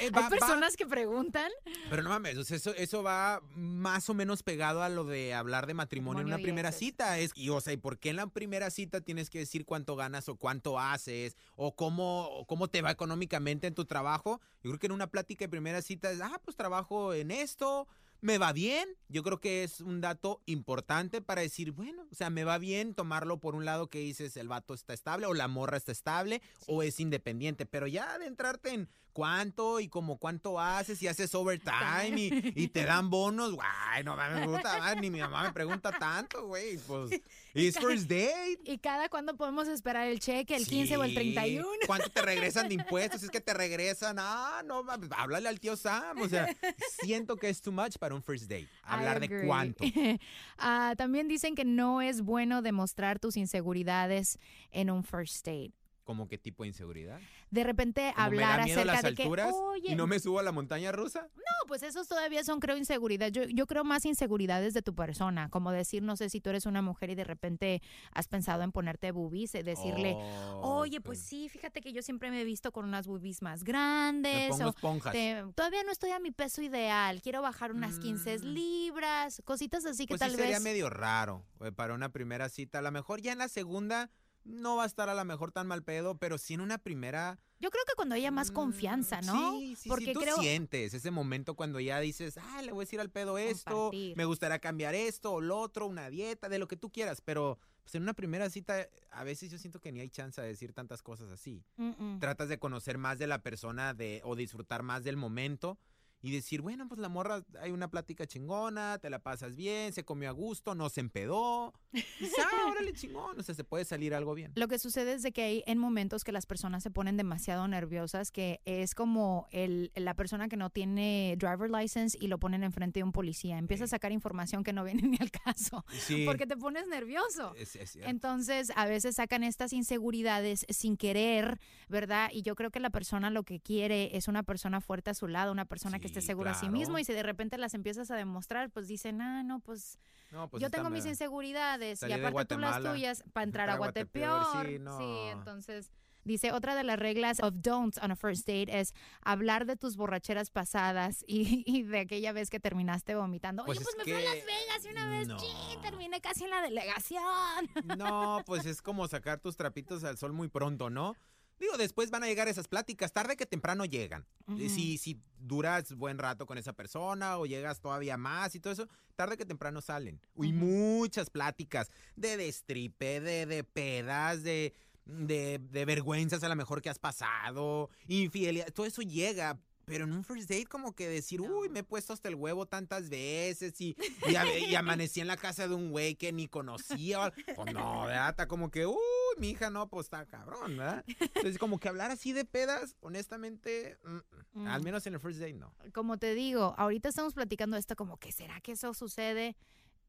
Eh, Hay va- va- personas que preguntan. Pero no mames, eso, eso va más o menos pegado a lo de hablar de matrimonio en una primera cita. Es, y, o sea, ¿y por qué en la primera cita tienes que decir cuánto ganas o cuánto haces o cómo, o cómo te va económicamente en tu trabajo? Yo creo que en una plática de primera cita es, ah, pues trabajo en esto, me va bien. Yo creo que es un dato importante para decir, bueno, o sea, me va bien tomarlo por un lado que dices el vato está estable o la morra está estable o es independiente, pero ya de entrarte en cuánto y como cuánto haces y haces overtime y, y te dan bonos, guay, no puta madre, ni mi mamá me pregunta tanto, güey, pues, it's first date. ¿Y cada cuándo podemos esperar el cheque? ¿El 15 o el Sí. 31? ¿Cuánto te regresan de impuestos? Es que te regresan. Ah, no, háblale al tío Sam. O sea, siento que es too much para un first date. Hablar de cuánto. Ah, también dicen que no es bueno demostrar tus inseguridades en un first date. ¿Cómo qué tipo de inseguridad? De repente ¿Como me hablar da miedo acerca las de que, alturas oye, y no me subo a la montaña rusa? No, pues esos todavía son, creo, inseguridad. Yo, yo creo más inseguridades de tu persona, como decir, no sé, si tú eres una mujer y de repente has pensado en ponerte boobies, decirle, Oh, oye, pues sí, fíjate que yo siempre me he visto con unas boobies más grandes. Me pongo o esponjas. te- todavía no estoy a mi peso ideal, quiero bajar unas 15 Mm. libras, cositas así que Pues tal sí sería vez... medio raro eh, para una primera cita. A lo mejor ya en la segunda no va a estar a lo mejor tan mal pedo, pero sí en una primera... Yo creo que cuando haya más confianza, ¿no? Mm, Sí, sí, Porque sí, tú creo... sientes ese momento cuando ya dices, ah, le voy a decir al pedo esto, Compartir. me gustaría cambiar esto o lo otro, una dieta, de lo que tú quieras, pero pues, en una primera cita a veces yo siento que ni hay chance de decir tantas cosas así. Mm-mm. Tratas de conocer más de la persona de, o disfrutar más del momento y decir, bueno, pues la morra, hay una plática chingona, te la pasas bien, se comió a gusto, no se empedó. Ah, órale, chingón, o sea, se puede salir algo bien. Lo que sucede es de que hay en momentos que las personas se ponen demasiado nerviosas, que es como el, la persona que no tiene driver license y lo ponen enfrente de un policía. Empieza a sacar información que no viene ni al caso, Sí, porque te pones nervioso. es, es cierto. Entonces, a veces sacan estas inseguridades sin querer, ¿verdad? Y yo creo que la persona lo que quiere es una persona fuerte a su lado, una persona que esté Sí, segura a sí mismo. Y si de repente las empiezas a demostrar, pues dicen, ah, no, pues, No, pues yo tengo mis inseguridades. Y aparte tú las tuyas para entrar a Guatepeor, Guatepeor. sí, Sí, no. entonces... Dice, otra de las reglas of don'ts on a first date es hablar de tus borracheras pasadas y, y de aquella vez que terminaste vomitando. Oye, Pues pues, es me fui a Las Vegas y una vez, no. chin, terminé casi en la delegación. No, pues es como sacar tus trapitos al sol muy pronto, ¿no? Digo, después van a llegar esas pláticas, tarde que temprano llegan. Si, si duras buen rato con esa persona o llegas todavía más y todo eso, tarde que temprano salen. Y muchas pláticas de destripe, de, de pedas, de, de, de vergüenzas a lo mejor que has pasado, infidelidad, todo eso llega. Pero en un first date como que decir, No. uy, me he puesto hasta el huevo tantas veces y, y, a- y amanecí en la casa de un güey que ni conocía. Pues no, ¿verdad? Está como que, uy, mi hija no, pues está cabrón, ¿verdad? Entonces como que hablar así de pedas, honestamente, mm, mm, al Mm. menos en el first date no. Como te digo, ahorita estamos platicando esto como que será que eso sucede.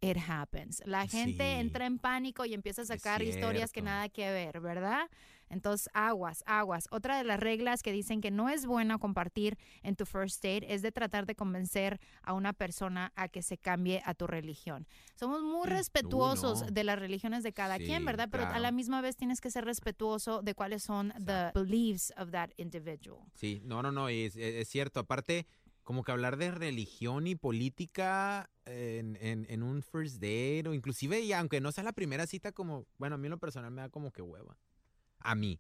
It happens. La gente Sí. entra en pánico y empieza a sacar historias que nada que ver, ¿verdad? Entonces, aguas, aguas. Otra de las reglas que dicen que no es bueno compartir en tu first date es de tratar de convencer a una persona a que se cambie a tu religión. Somos muy respetuosos no. de las religiones de cada Sí, quien, ¿verdad? Pero a la misma vez tienes que ser respetuoso de cuáles son the beliefs of that individual. Sí, no, no, no, y es, cierto. Aparte, como que hablar de religión y política en, en, en un first date o inclusive, y aunque no sea la primera cita, como, bueno, a mí en lo personal me da como que hueva. A mí.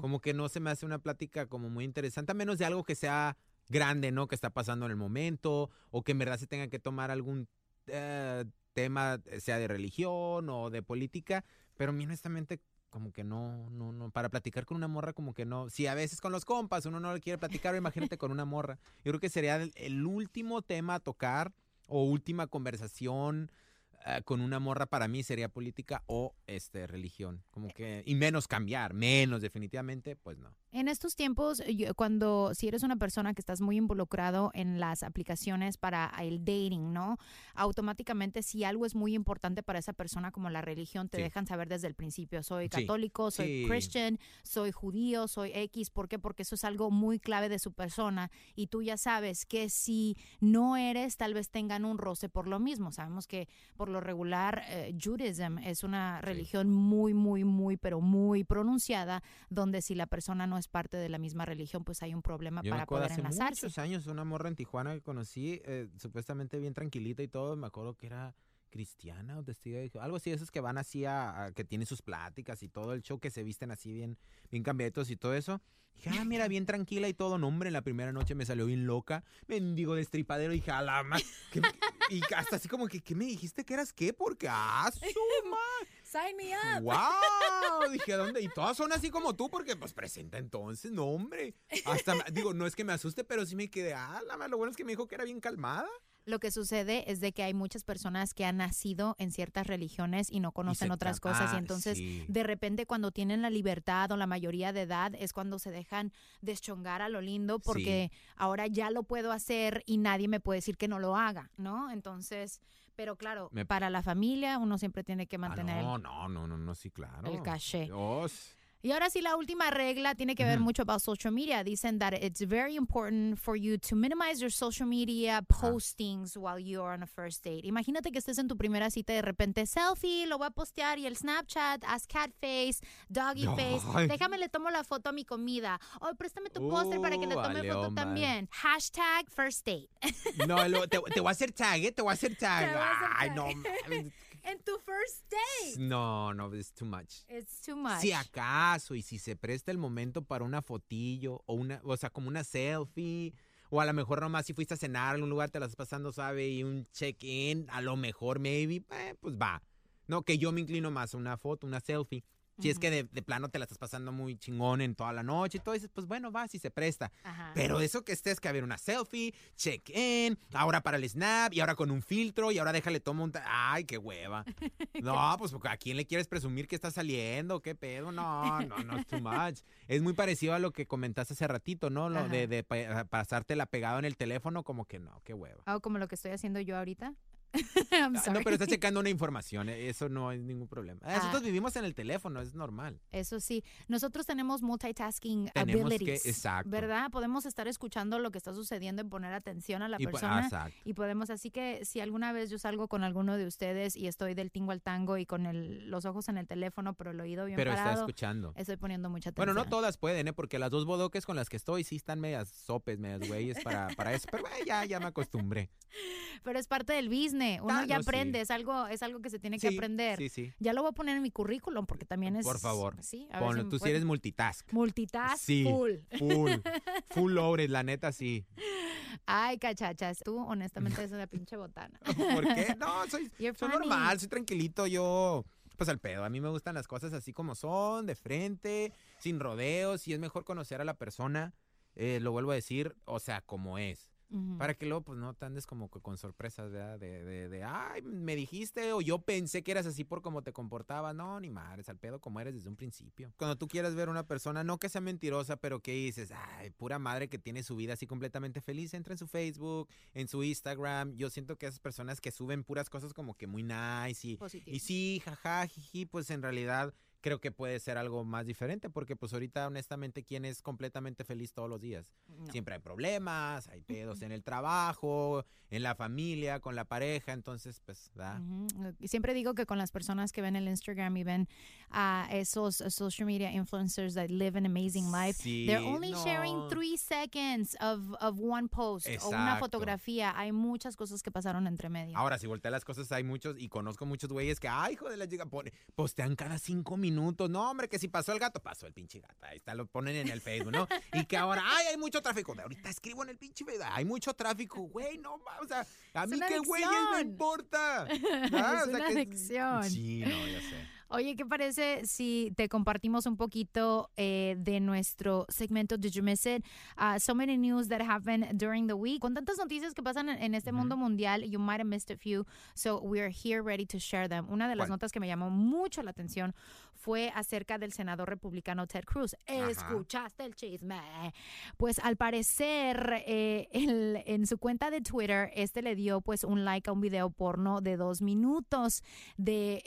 Como que no se me hace una plática como muy interesante, a menos de algo que sea grande, ¿no? Que está pasando en el momento o que en verdad se tenga que tomar algún eh, tema, eh, sea de religión o de política, pero a mí honestamente como que no, no, no, para platicar con una morra como que no, si a veces con los compas uno no le quiere platicar, imagínate con una morra. Yo creo que sería el, el último tema a tocar o última conversación eh, con una morra para mí sería política o este religión, como que y menos cambiar, menos definitivamente, pues no. En estos tiempos, cuando si eres una persona que estás muy involucrado en las aplicaciones para el dating, ¿no? Automáticamente, si algo es muy importante para esa persona, como la religión, te Sí. dejan saber desde el principio. Soy Sí. católico, soy Sí. Christian, soy judío, soy X. ¿Por qué? Porque eso es algo muy clave de su persona. Y tú ya sabes que si no eres, tal vez tengan un roce por lo mismo. Sabemos que por lo regular, eh, Judaism es una religión muy, muy, muy, pero muy pronunciada, donde si la persona no es parte de la misma religión, pues hay un problema Yo me para acuerdo poder hace enlazarse. muchos años una morra en Tijuana que conocí, eh, supuestamente bien tranquilita y todo, me acuerdo que era cristiana o testigo de Jehová, algo así, esos que van así a, a- que tienen sus pláticas y todo el show, que se visten así bien, bien cambiaditos y todo eso. Dije, ah, mira, bien tranquila y todo, no, hombre, en la primera noche me salió bien loca, mendigo destripadero, dije, a la ma- ¿qué me- y hasta así como que, ¿qué me dijiste que eras qué? Porque, ah, su ma- Sign me up. ¡Wow! Dije, ¿dónde? Y todas son así como tú, porque pues presenta entonces, no, hombre. Hasta, digo, no es que me asuste, pero sí me quedé, ah, la ma- lo bueno es que me dijo que era bien calmada. Lo que sucede es de que hay muchas personas que han nacido en ciertas religiones y no conocen otras cosas y ah, entonces sí. de repente cuando tienen la libertad o la mayoría de edad es cuando se dejan deschongar a lo lindo porque ahora ya lo puedo hacer y nadie me puede decir que no lo haga, ¿no? Entonces, pero claro, Me- para la familia uno siempre tiene que Ah, mantener no, no, no, no, no, sí, claro. el caché. Dios. Y ahora sí, la última regla tiene que ver mucho about social media. Dicen that it's very important for you to minimize your social media postings while you're on a first date. Imagínate que estés en tu primera cita y de repente selfie, lo voy a postear y el Snapchat, haz cat face, doggy face. Ay. Déjame le tomo la foto a mi comida. O préstame tu póster para que le Uh, tome foto también. Hashtag first date. No, lo- te, te voy a hacer tag, ¿eh? Te voy a hacer tag. Ay, no. En tu first date. no, no, it's too much. It's too much. Si acaso, y si se presta el momento para una fotillo, o una, o sea, como una selfie, o a lo mejor nomás si fuiste a cenar a algún lugar, te la estás pasando, sabe, y un check-in, a lo mejor, maybe, eh, pues va. No, que yo me inclino más a una foto, una selfie. Si es que de, de plano te la estás pasando muy chingón en toda la noche y todo, dices, pues bueno, va, si se presta. Ajá. Pero eso que estés, que haber una selfie, check-in, ahora para el snap, y ahora con un filtro, y ahora déjale toma un... Ay, qué hueva. No, pues a quién le quieres presumir que está saliendo, qué pedo, no, no, no, es too much. Es muy parecido a lo que comentaste hace ratito, ¿no? Lo de, de pa- pasártela pegado en el teléfono, como que no, qué hueva. Oh, como lo que estoy haciendo yo ahorita. Ah, No, pero estás checando una información, eh, eso no es ningún problema. Ah, Nosotros vivimos en el teléfono, es normal. Eso sí, nosotros tenemos multitasking Tenemos que- abilities, exacto. ¿verdad? Podemos estar escuchando lo que está sucediendo y poner atención a la Y persona. ah, exacto. Y podemos, así que si alguna vez yo salgo con alguno de ustedes y estoy del tingo al tango y con el- los ojos en el teléfono, pero el oído bien Pero está parado, escuchando. estoy poniendo mucha atención. Bueno, no todas pueden, ¿eh? Porque las dos bodoques con las que estoy sí están medias sopes, medias güeyes para, para eso. Pero ya, ya me acostumbré. Pero es parte del business, uno ya no, sí. aprende, es algo es algo que se tiene que Sí, aprender. Sí, sí. Ya lo voy a poner en mi currículum porque también es... Por favor. Sí, a Ponlo, si tú sí eres multitask. Multitask full. Full. Full loaded, la neta sí. Ay, cachachas, tú honestamente es una pinche botana. ¿Por qué? No, soy, soy normal, soy tranquilito. Yo, pues al pedo. A mí me gustan las cosas así como son, de frente, sin rodeos. Y es mejor conocer a la persona, eh, lo vuelvo a decir, o sea, como es. Para que luego, pues, no te andes como que con sorpresas, ¿verdad? De, de, de, ay, me dijiste o yo pensé que eras así por cómo te comportabas. No, ni madres, al pedo como eres desde un principio. Cuando tú quieras ver a una persona, no que sea mentirosa, pero que dices, ay, pura madre que tiene su vida así completamente feliz, entra en su Facebook, en su Instagram. Yo siento que esas personas que suben puras cosas como que muy nice y, Positivo. y sí, jaja, jiji, pues en realidad creo que puede ser algo más diferente, porque pues ahorita honestamente, ¿quién es completamente feliz todos los días? No. Siempre hay problemas, hay pedos en el trabajo, en la familia, con la pareja, entonces pues, da. Ujú. Y Siempre digo que con las personas que ven el Instagram y ven a esos uh, social media influencers that live an amazing life, they're Sí, only sharing no. three seconds of, of one post o una Exacto. fotografía. Hay muchas cosas que pasaron entre medio. Ahora, si voltea las cosas, hay muchos, y conozco muchos güeyes que, ay, hijo de la pone, postean cada cinco minutos. No, hombre, que si pasó el gato, pasó el pinche gato. Ahí está, lo ponen en el Facebook, ¿no? Y que ahora, ay, hay mucho tráfico. De ahorita escribo en el pinche Facebook, hay mucho tráfico, güey, no, o sea, a mí qué me adicción. importa. ¿verdad? Es O sea, una que- adicción. Sí, no, ya sé. Oye, ¿qué parece si te compartimos un poquito eh, de nuestro segmento Did You Miss It? Uh, so many news that happened during the week. Con tantas noticias que pasan en, este mundo mundial, you might have missed a few, so we are here ready to share them. Una de las notas que me llamó mucho la atención fue acerca del senador republicano Ted Cruz. Ajá. ¿Escuchaste el chisme? Pues al parecer, eh, el- en su cuenta de Twitter, este le dio pues un like a un video porno de dos minutos de...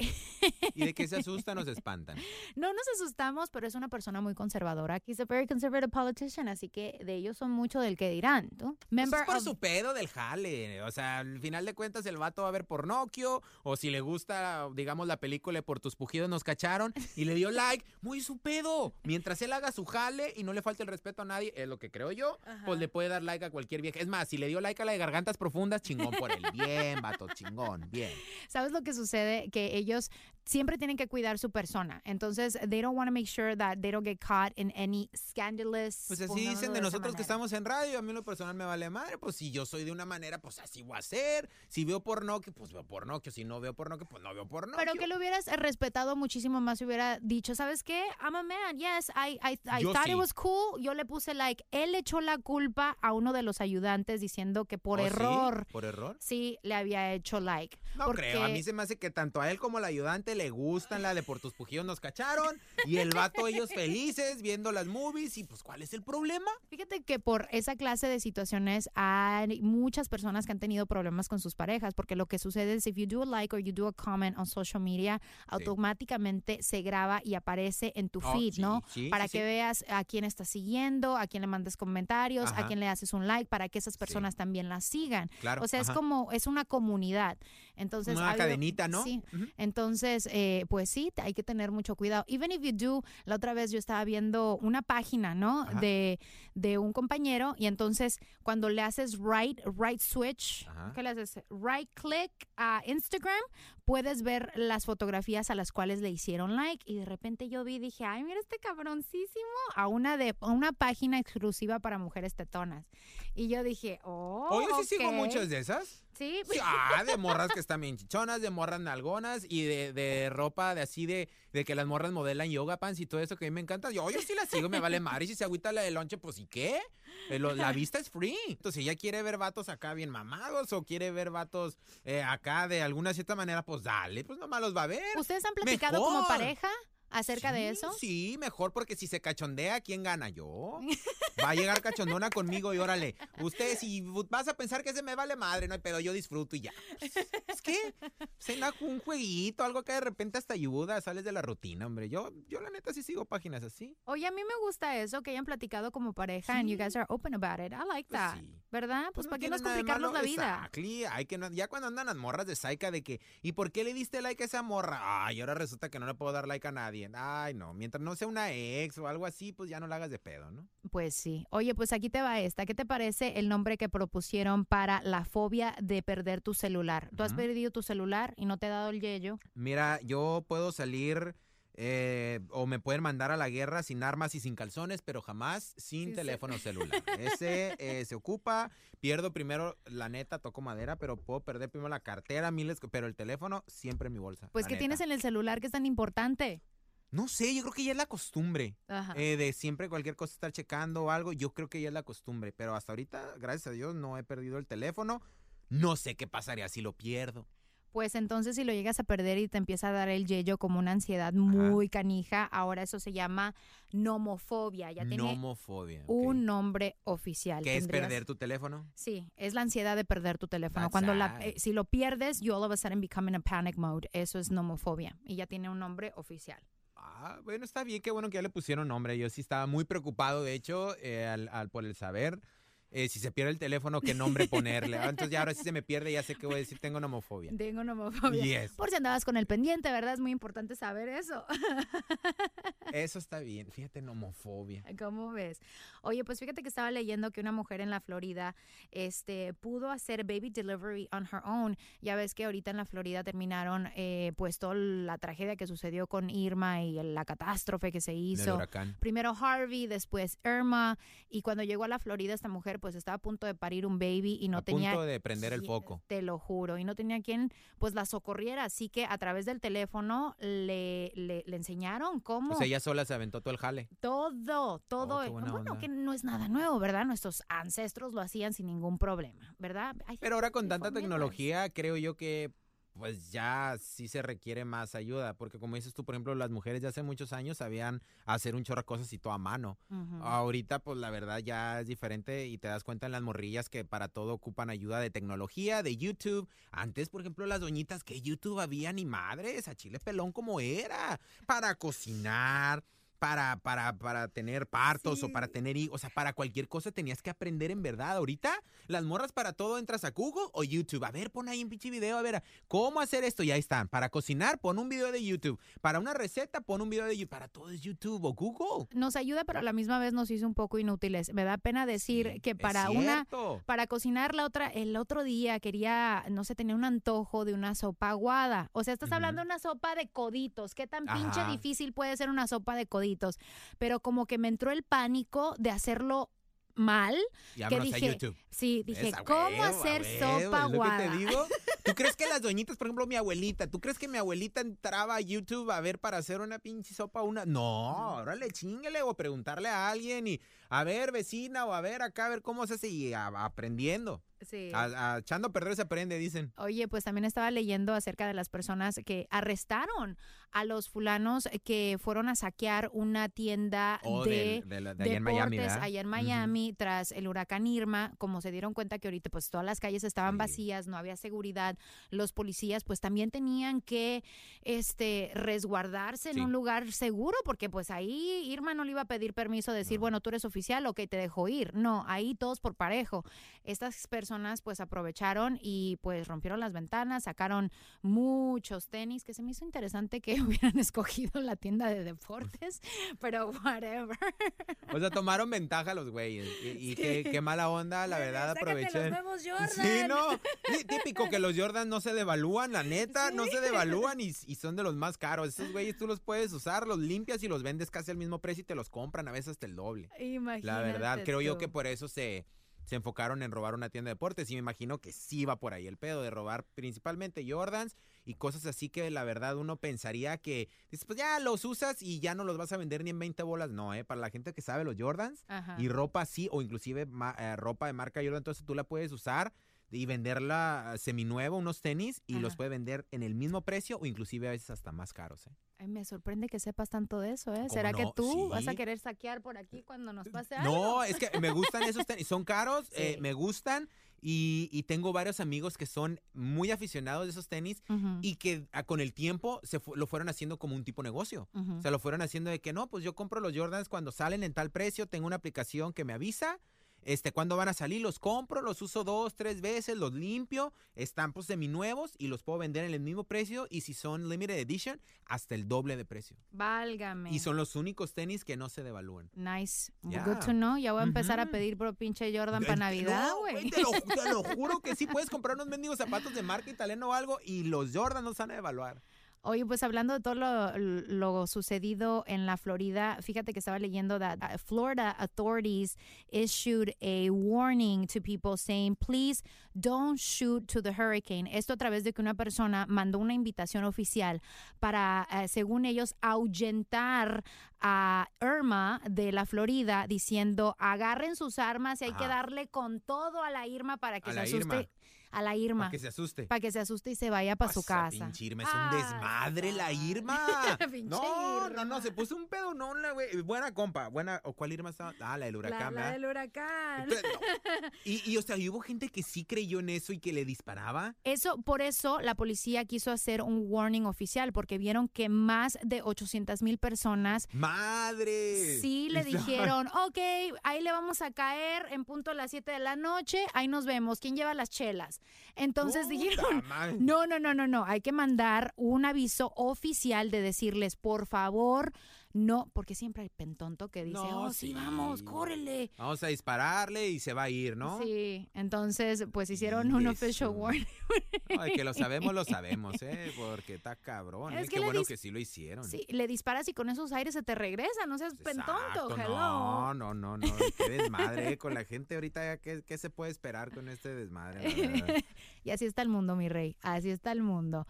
Y de se asustan o se espantan. No nos asustamos, pero es una persona muy conservadora. He's a very conservative politician, así que de ellos son mucho del que dirán. ¿tú? Pues Member es por of- su pedo del jale. O sea, al final de cuentas, el vato va a ver pornocchio. O si le gusta, digamos, la película Por tus pujidos nos cacharon. Y le dio like. Muy su pedo. Mientras él haga su jale y no le falte el respeto a nadie, es lo que creo yo. Pues le puede dar like a cualquier vieja. Es más, si le dio like a la de gargantas profundas, chingón por él. Bien, vato, chingón. Bien. ¿Sabes lo que sucede? Que ellos siempre tienen que cuidar su persona. Entonces, they don't want to make sure that they don't get caught in any scandalous. Pues así dicen de nosotros que estamos en radio. A mí lo personal me vale madre. Pues si yo soy de una manera, pues así voy a ser. Si veo pornocchio, pues veo pornocchio. Si no veo pornocchio, pues no veo pornocchio. Pero que lo hubieras respetado muchísimo más si hubiera dicho, ¿sabes qué? I'm a man, yes, I, I, I Yo thought sí. it was cool. Yo le puse like. Él echó la culpa a uno de los ayudantes diciendo que por ¿Oh, sí? error ¿Por error? sí le había hecho like. No Porque- creo, a mí se me hace que tanto a él como al ayudante le gustan la de por tus pujidos nos cacharon y el vato ellos felices viendo las movies y pues ¿cuál es el problema? Fíjate que por esa clase de situaciones hay muchas personas que han tenido problemas con sus parejas, porque lo que sucede es if you do a like or you do a comment on social media, automáticamente se graba y aparece en tu Oh, feed, sí, ¿no? sí, para que veas a quién estás siguiendo, a quién le mandes comentarios, a quién le haces un like, para que esas personas también las sigan. Claro, o sea, es como, es una comunidad. Entonces, Una habido- cadenita, ¿no? Sí. Entonces, eh, pues sí, hay que tener mucho cuidado. Even if you do, la otra vez yo estaba viendo una página, ¿no? Ajá. De, de un compañero y entonces cuando le haces right, right switch, Ajá. ¿qué le haces? Right click a Instagram, puedes ver las fotografías a las cuales le hicieron like y de repente yo vi y dije, ay, mira este cabroncísimo a una de a una página exclusiva para mujeres tetonas. Y yo dije, oh, Oye, sí sigo muchas de esas. Sí, ah, de morras que están bien chichonas, de morras nalgonas y de, de ropa de así de, de que las morras modelan yoga pants y todo eso que a mí me encanta. Yo, yo sí la sigo, me vale madre. Y si se agüita la de lonche, pues ¿y qué? Eh, lo- la vista es free. Entonces, si ella quiere ver vatos acá bien mamados o quiere ver vatos eh, acá de alguna cierta manera, pues dale, pues nomás los va a ver. ¿Ustedes han platicado como pareja acerca de eso? Sí, mejor porque si se cachondea, ¿quién gana? Yo. Va a llegar cachondona conmigo y órale. Usted, si vas a pensar que se me vale madre, no pedo, yo disfruto y ya. Es que cena un jueguito, algo que de repente hasta ayuda, sales de la rutina, hombre. Yo, yo la neta sí sigo páginas así. Oye, a mí me gusta eso, que hayan platicado como pareja and you guys are open about it. I like Pues that. sí. ¿Verdad? Pues, no ¿para qué nos complicarnos la vida? Exactly. Hay que no- ya cuando andan las morras de Saika de que, ¿y por qué le diste like a esa morra? Ay, ahora resulta que no le puedo dar like a nadie. Ay, no. Mientras no sea una ex o algo así, pues ya no la hagas de pedo, ¿no? Pues sí. Oye, pues aquí te va esta. ¿Qué te parece el nombre que propusieron para la fobia de perder tu celular? ¿Tú has perdido tu celular y no te ha dado el yello? Mira, yo puedo salir eh, o me pueden mandar a la guerra sin armas y sin calzones, pero jamás sin Sí, sí. teléfono celular. Ese eh, se ocupa, pierdo primero, la neta, toco madera, pero puedo perder primero la cartera, miles, pero el teléfono siempre en mi bolsa. Pues neta. tienes en el celular que es tan importante. No sé, yo creo que ya es la costumbre. Ajá. eh, de siempre cualquier cosa estar checando o algo, yo creo que ya es la costumbre, pero hasta ahorita, gracias a Dios, no he perdido el teléfono. No sé qué pasaría si lo pierdo. Pues entonces si lo llegas a perder y te empieza a dar el yello como una ansiedad muy canija, ahora eso se llama nomofobia. Ya tiene Nomofobia. un nombre oficial. ¿Qué es perder tu teléfono? Sí, es la ansiedad de perder tu teléfono. That's Cuando la, eh, si lo pierdes, you all of a sudden become in a panic mode. Eso es nomofobia y ya tiene un nombre oficial. Ah, bueno, está bien, qué bueno que ya le pusieron nombre. Yo sí estaba muy preocupado, de hecho, eh, al, al- por el saber eh, si se pierde el teléfono, qué nombre ponerle. Ah, Entonces ya ahora si se me pierde, ya sé qué voy a decir, tengo nomofobia. Tengo nomofobia. Yes. Por si andabas con el pendiente, ¿verdad? Es muy importante saber eso. Eso está bien, fíjate, nomofobia. ¿Cómo ves? Oye, pues fíjate que estaba leyendo que una mujer en la Florida este, pudo hacer baby delivery on her own. Ya ves que ahorita en la Florida terminaron eh, pues toda la tragedia que sucedió con Irma y la catástrofe que se hizo. huracán. Primero Harvey, después Irma. Y cuando llegó a la Florida, esta mujer pues estaba a punto de parir un baby y no a tenía... punto de prender el foco. Te lo juro. Y no tenía quien pues la socorriera. Así que a través del teléfono le, le, le enseñaron cómo... O sea, ella sola se aventó todo el jale. Todo, todo. Oh, bueno, onda. que no es nada nuevo, ¿verdad? Nuestros ancestros lo hacían sin ningún problema, ¿verdad? Pero ahora con tanta tecnología, creo yo que pues ya sí se requiere más ayuda, porque como dices tú, por ejemplo, las mujeres de hace muchos años sabían hacer un chorro de cosas y todo a mano. Ahorita, pues la verdad ya es diferente y te das cuenta en las morrillas que para todo ocupan ayuda de tecnología, de YouTube. Antes, por ejemplo, las doñitas, que YouTube había ni madres, a chile pelón como era, para cocinar. Para, para, para tener partos o para tener hijos, o sea, para cualquier cosa tenías que aprender en verdad. Ahorita, las morras para todo entras a Google o YouTube. A ver, pon ahí un pinche video, a ver, ¿cómo hacer esto? Y ahí están. Para cocinar, pon un video de YouTube. Para una receta, pon un video de YouTube. Para todo es YouTube o Google. Nos ayuda, pero a la misma vez nos hizo un poco inútiles. Me da pena decir Sí, que para una, para cocinar la otra, el otro día quería, no sé, tenía un antojo de una sopa aguada. O sea, estás hablando de una sopa de coditos. ¿Qué tan pinche difícil puede ser una sopa de coditos? Pero como que me entró el pánico de hacerlo mal. Y que dije, YouTube. sí, dije, ¿cómo hacer sopa digo. ¿Tú crees que las doñitas, por ejemplo, mi abuelita, ¿tú crees que mi abuelita entraba a YouTube a ver para hacer una pinche sopa una? No, órale, chingale o preguntarle a alguien y a ver, vecina, o a ver acá, a ver cómo se hace y a- aprendiendo. Sí. A- a- echando a perder se aprende, dicen. Oye, pues también estaba leyendo acerca de las personas que arrestaron a los fulanos que fueron a saquear una tienda Oh, de, de allá en Miami, allá en. Miami tras el huracán Irma. Como se dieron cuenta que ahorita pues todas las calles estaban Sí. vacías, no había seguridad, los policías pues también tenían que este resguardarse en un lugar seguro porque pues ahí Irma no le iba a pedir permiso de decir, No. bueno, tú eres oficial, ok, te dejo ir. No, ahí todos por parejo. Estas personas pues aprovecharon y pues rompieron las ventanas, sacaron muchos tenis, que se me hizo interesante que hubieran escogido la tienda de deportes, pero whatever. O sea, tomaron ventaja los güeyes. Y, y qué, qué mala onda, la verdad, aproveché. nuevos Sí, no. Sí, típico que los Jordan no se devalúan, la neta, no se devalúan y, y son de los más caros. Esos güeyes tú los puedes usar, los limpias y los vendes casi al mismo precio y te los compran a veces hasta el doble. La verdad, creo yo que por eso se, se enfocaron en robar una tienda de deportes y me imagino que sí va por ahí el pedo de robar principalmente Jordans y cosas así que la verdad uno pensaría que pues ya los usas y ya no los vas a vender ni en 20 bolas. No, eh, para la gente que sabe los Jordans Ajá. y ropa así o inclusive ma- eh, ropa de marca Jordan, entonces tú la puedes usar y venderla eh, seminueva, unos tenis, y los Ajá. puedes vender en el mismo precio o inclusive a veces hasta más caros. ¿eh? Ay, me sorprende que sepas tanto de eso, ¿eh? ¿Cómo ¿Será que tú vas a querer saquear por aquí cuando nos pase algo? No, es que me gustan esos tenis, son caros, eh, me gustan y, y tengo varios amigos que son muy aficionados de esos tenis y que ah, con el tiempo se fu- lo fueron haciendo como un tipo negocio. ujú. O sea, lo fueron haciendo de que no, pues yo compro los Jordans cuando salen en tal precio, tengo una aplicación que me avisa, este, cuándo van a salir, los compro, los uso dos, tres veces, los limpio, están pues seminuevos y los puedo vender en el mismo precio y si son limited edition, hasta el doble de precio. Válgame. Y son los únicos tenis que no se devalúan. Nice. Good to know. Ya voy a empezar a pedir por pinche Jordan para Navidad, no, güey. Te lo, te lo juro que sí, puedes comprar unos mendigos zapatos de marca italiana o algo y los Jordan no se van a devaluar. Oye, pues hablando de todo lo, lo sucedido en la Florida, fíjate que estaba leyendo that uh, Florida authorities issued a warning to people saying, please don't shoot to the hurricane. Esto a través de que una persona mandó una invitación oficial para, eh, según ellos, ahuyentar a Irma de la Florida diciendo agarren sus armas y hay que darle con todo a la Irma para que A se asuste. Irma. A la Irma. Para que se asuste. Para que se asuste y se vaya para su casa. pinche Irma es un desmadre la Irma. No, no, no, Irma. se puso un pedo, no, la güey. Buena compa, buena. ¿O cuál Irma estaba? Ah, la del La, huracán, la ¿verdad? del huracán. No. Y, y, o sea, y hubo gente que sí creyó en eso y que le disparaba. Eso, por eso la policía quiso hacer un warning oficial, porque vieron que más de 800 mil personas ¡Madre! sí le dijeron, ok, ahí le vamos a caer en punto a las 7 de la noche, ahí nos vemos, ¿quién lleva las chelas? Entonces Puta dijeron, no, no, no, no, no, hay que mandar un aviso oficial de decirles, por favor, no, porque siempre hay pentonto que dice, No, oh, sí, sí. vamos, córrele. Vamos a dispararle y se va a ir, ¿no? Sí, entonces pues hicieron un official warning. Ay, que lo sabemos, lo sabemos, ¿eh? Porque está cabrón. Es ¿eh? que Qué bueno que sí lo hicieron. Sí, le disparas y con esos aires se te regresa, no seas pentonto, hello. No, no, no, no. Qué desmadre eh, con la gente ahorita. ¿Qué, qué se puede esperar con este desmadre? Y así está el mundo, mi rey. Así está el mundo.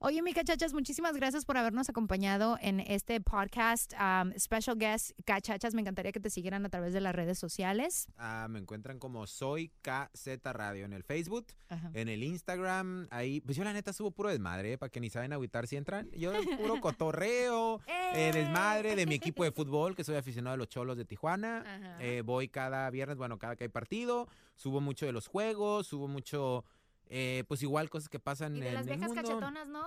Oye, mi cachachas, muchísimas gracias por habernos acompañado en este podcast. Um, special guest, cachachas, me encantaría que te siguieran a través de las redes sociales. Ah, me encuentran como Soy KZ Radio en el Facebook, Ajá. en el Instagram. Ahí, pues yo la neta subo puro desmadre, para que ni saben agüitar si entran. Yo puro cotorreo, eh, desmadre de mi equipo de fútbol, que soy aficionado a los cholos de Tijuana. Eh, voy cada viernes, bueno, cada que hay partido. Subo mucho de los juegos, subo mucho, eh, pues igual cosas que pasan Y de en las el viejas mundo. cachetonas, ¿no?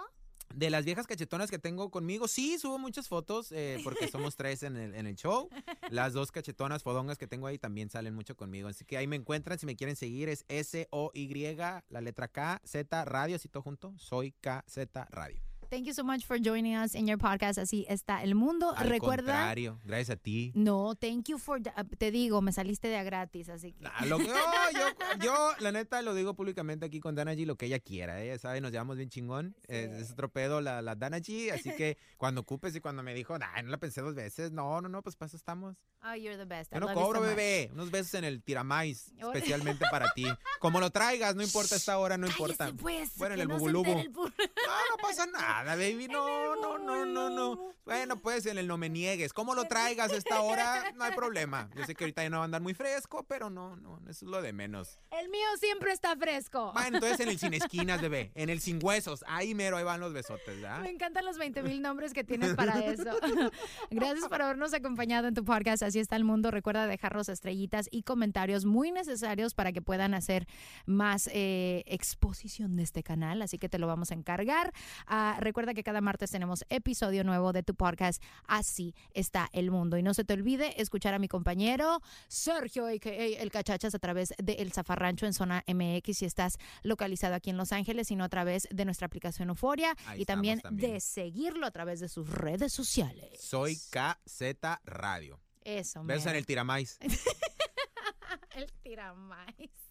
De las viejas cachetonas que tengo conmigo, sí, subo muchas fotos eh, porque somos tres en el, en el show. Las dos cachetonas fodongas que tengo ahí también salen mucho conmigo. Así que ahí me encuentran, si me quieren seguir, es S-O-Y, la letra K, Z, Radio, así todo junto. Soy KZ Radio. Thank you so much for joining us in your podcast. Así está el mundo. Al Recuerda. contrario, gracias a ti. No, thank you for. the- te digo, me saliste de a gratis, así que. Ah, lo que- no, yo, yo, la neta, lo digo públicamente aquí con Dana G, lo que ella quiera, ¿eh? ¿Sabe? Nos llevamos bien chingón. Es, es otro pedo la, la Dana G, así que cuando ocupes y cuando me dijo, nah, no la pensé dos veces. No, no, no, pues para eso estamos. Oh, you're the best. Yo no cobro, so bebé. Unos besos en el tiramais, Oh. especialmente para ti. Como lo traigas, no importa esta hora, no importa. Cállese, pues, Bueno, en el pu- No, no pasa nada, baby. No, no, no, no, no. Bueno, pues en el no me niegues. ¿Cómo lo traigas a esta hora? No hay problema. Yo sé que ahorita ya no va a andar muy fresco, pero no, no, eso es lo de menos. El mío siempre está fresco. Bueno, entonces en el sin esquinas, bebé. En el sin huesos. Ahí mero, ahí van los besotes, ¿ya? Me encantan los 20 mil nombres que tienes para eso. Gracias por habernos acompañado en tu podcast. Así está el mundo. Recuerda dejarnos estrellitas y comentarios muy necesarios para que puedan hacer más eh, exposición de este canal. Así que te lo vamos a encargar. Ah, recuerda que cada martes tenemos episodio nuevo de tu podcast. Así está el mundo. Y no se te olvide escuchar a mi compañero Sergio, a.k.a. El Cachachas, a través de El Zafarrancho en Zona MX si estás localizado aquí en Los Ángeles, sino a través de nuestra aplicación Euforia y también, de seguirlo a través de sus redes sociales. Soy KZ Radio. Eso, Besos en el tiramais. El tiramais.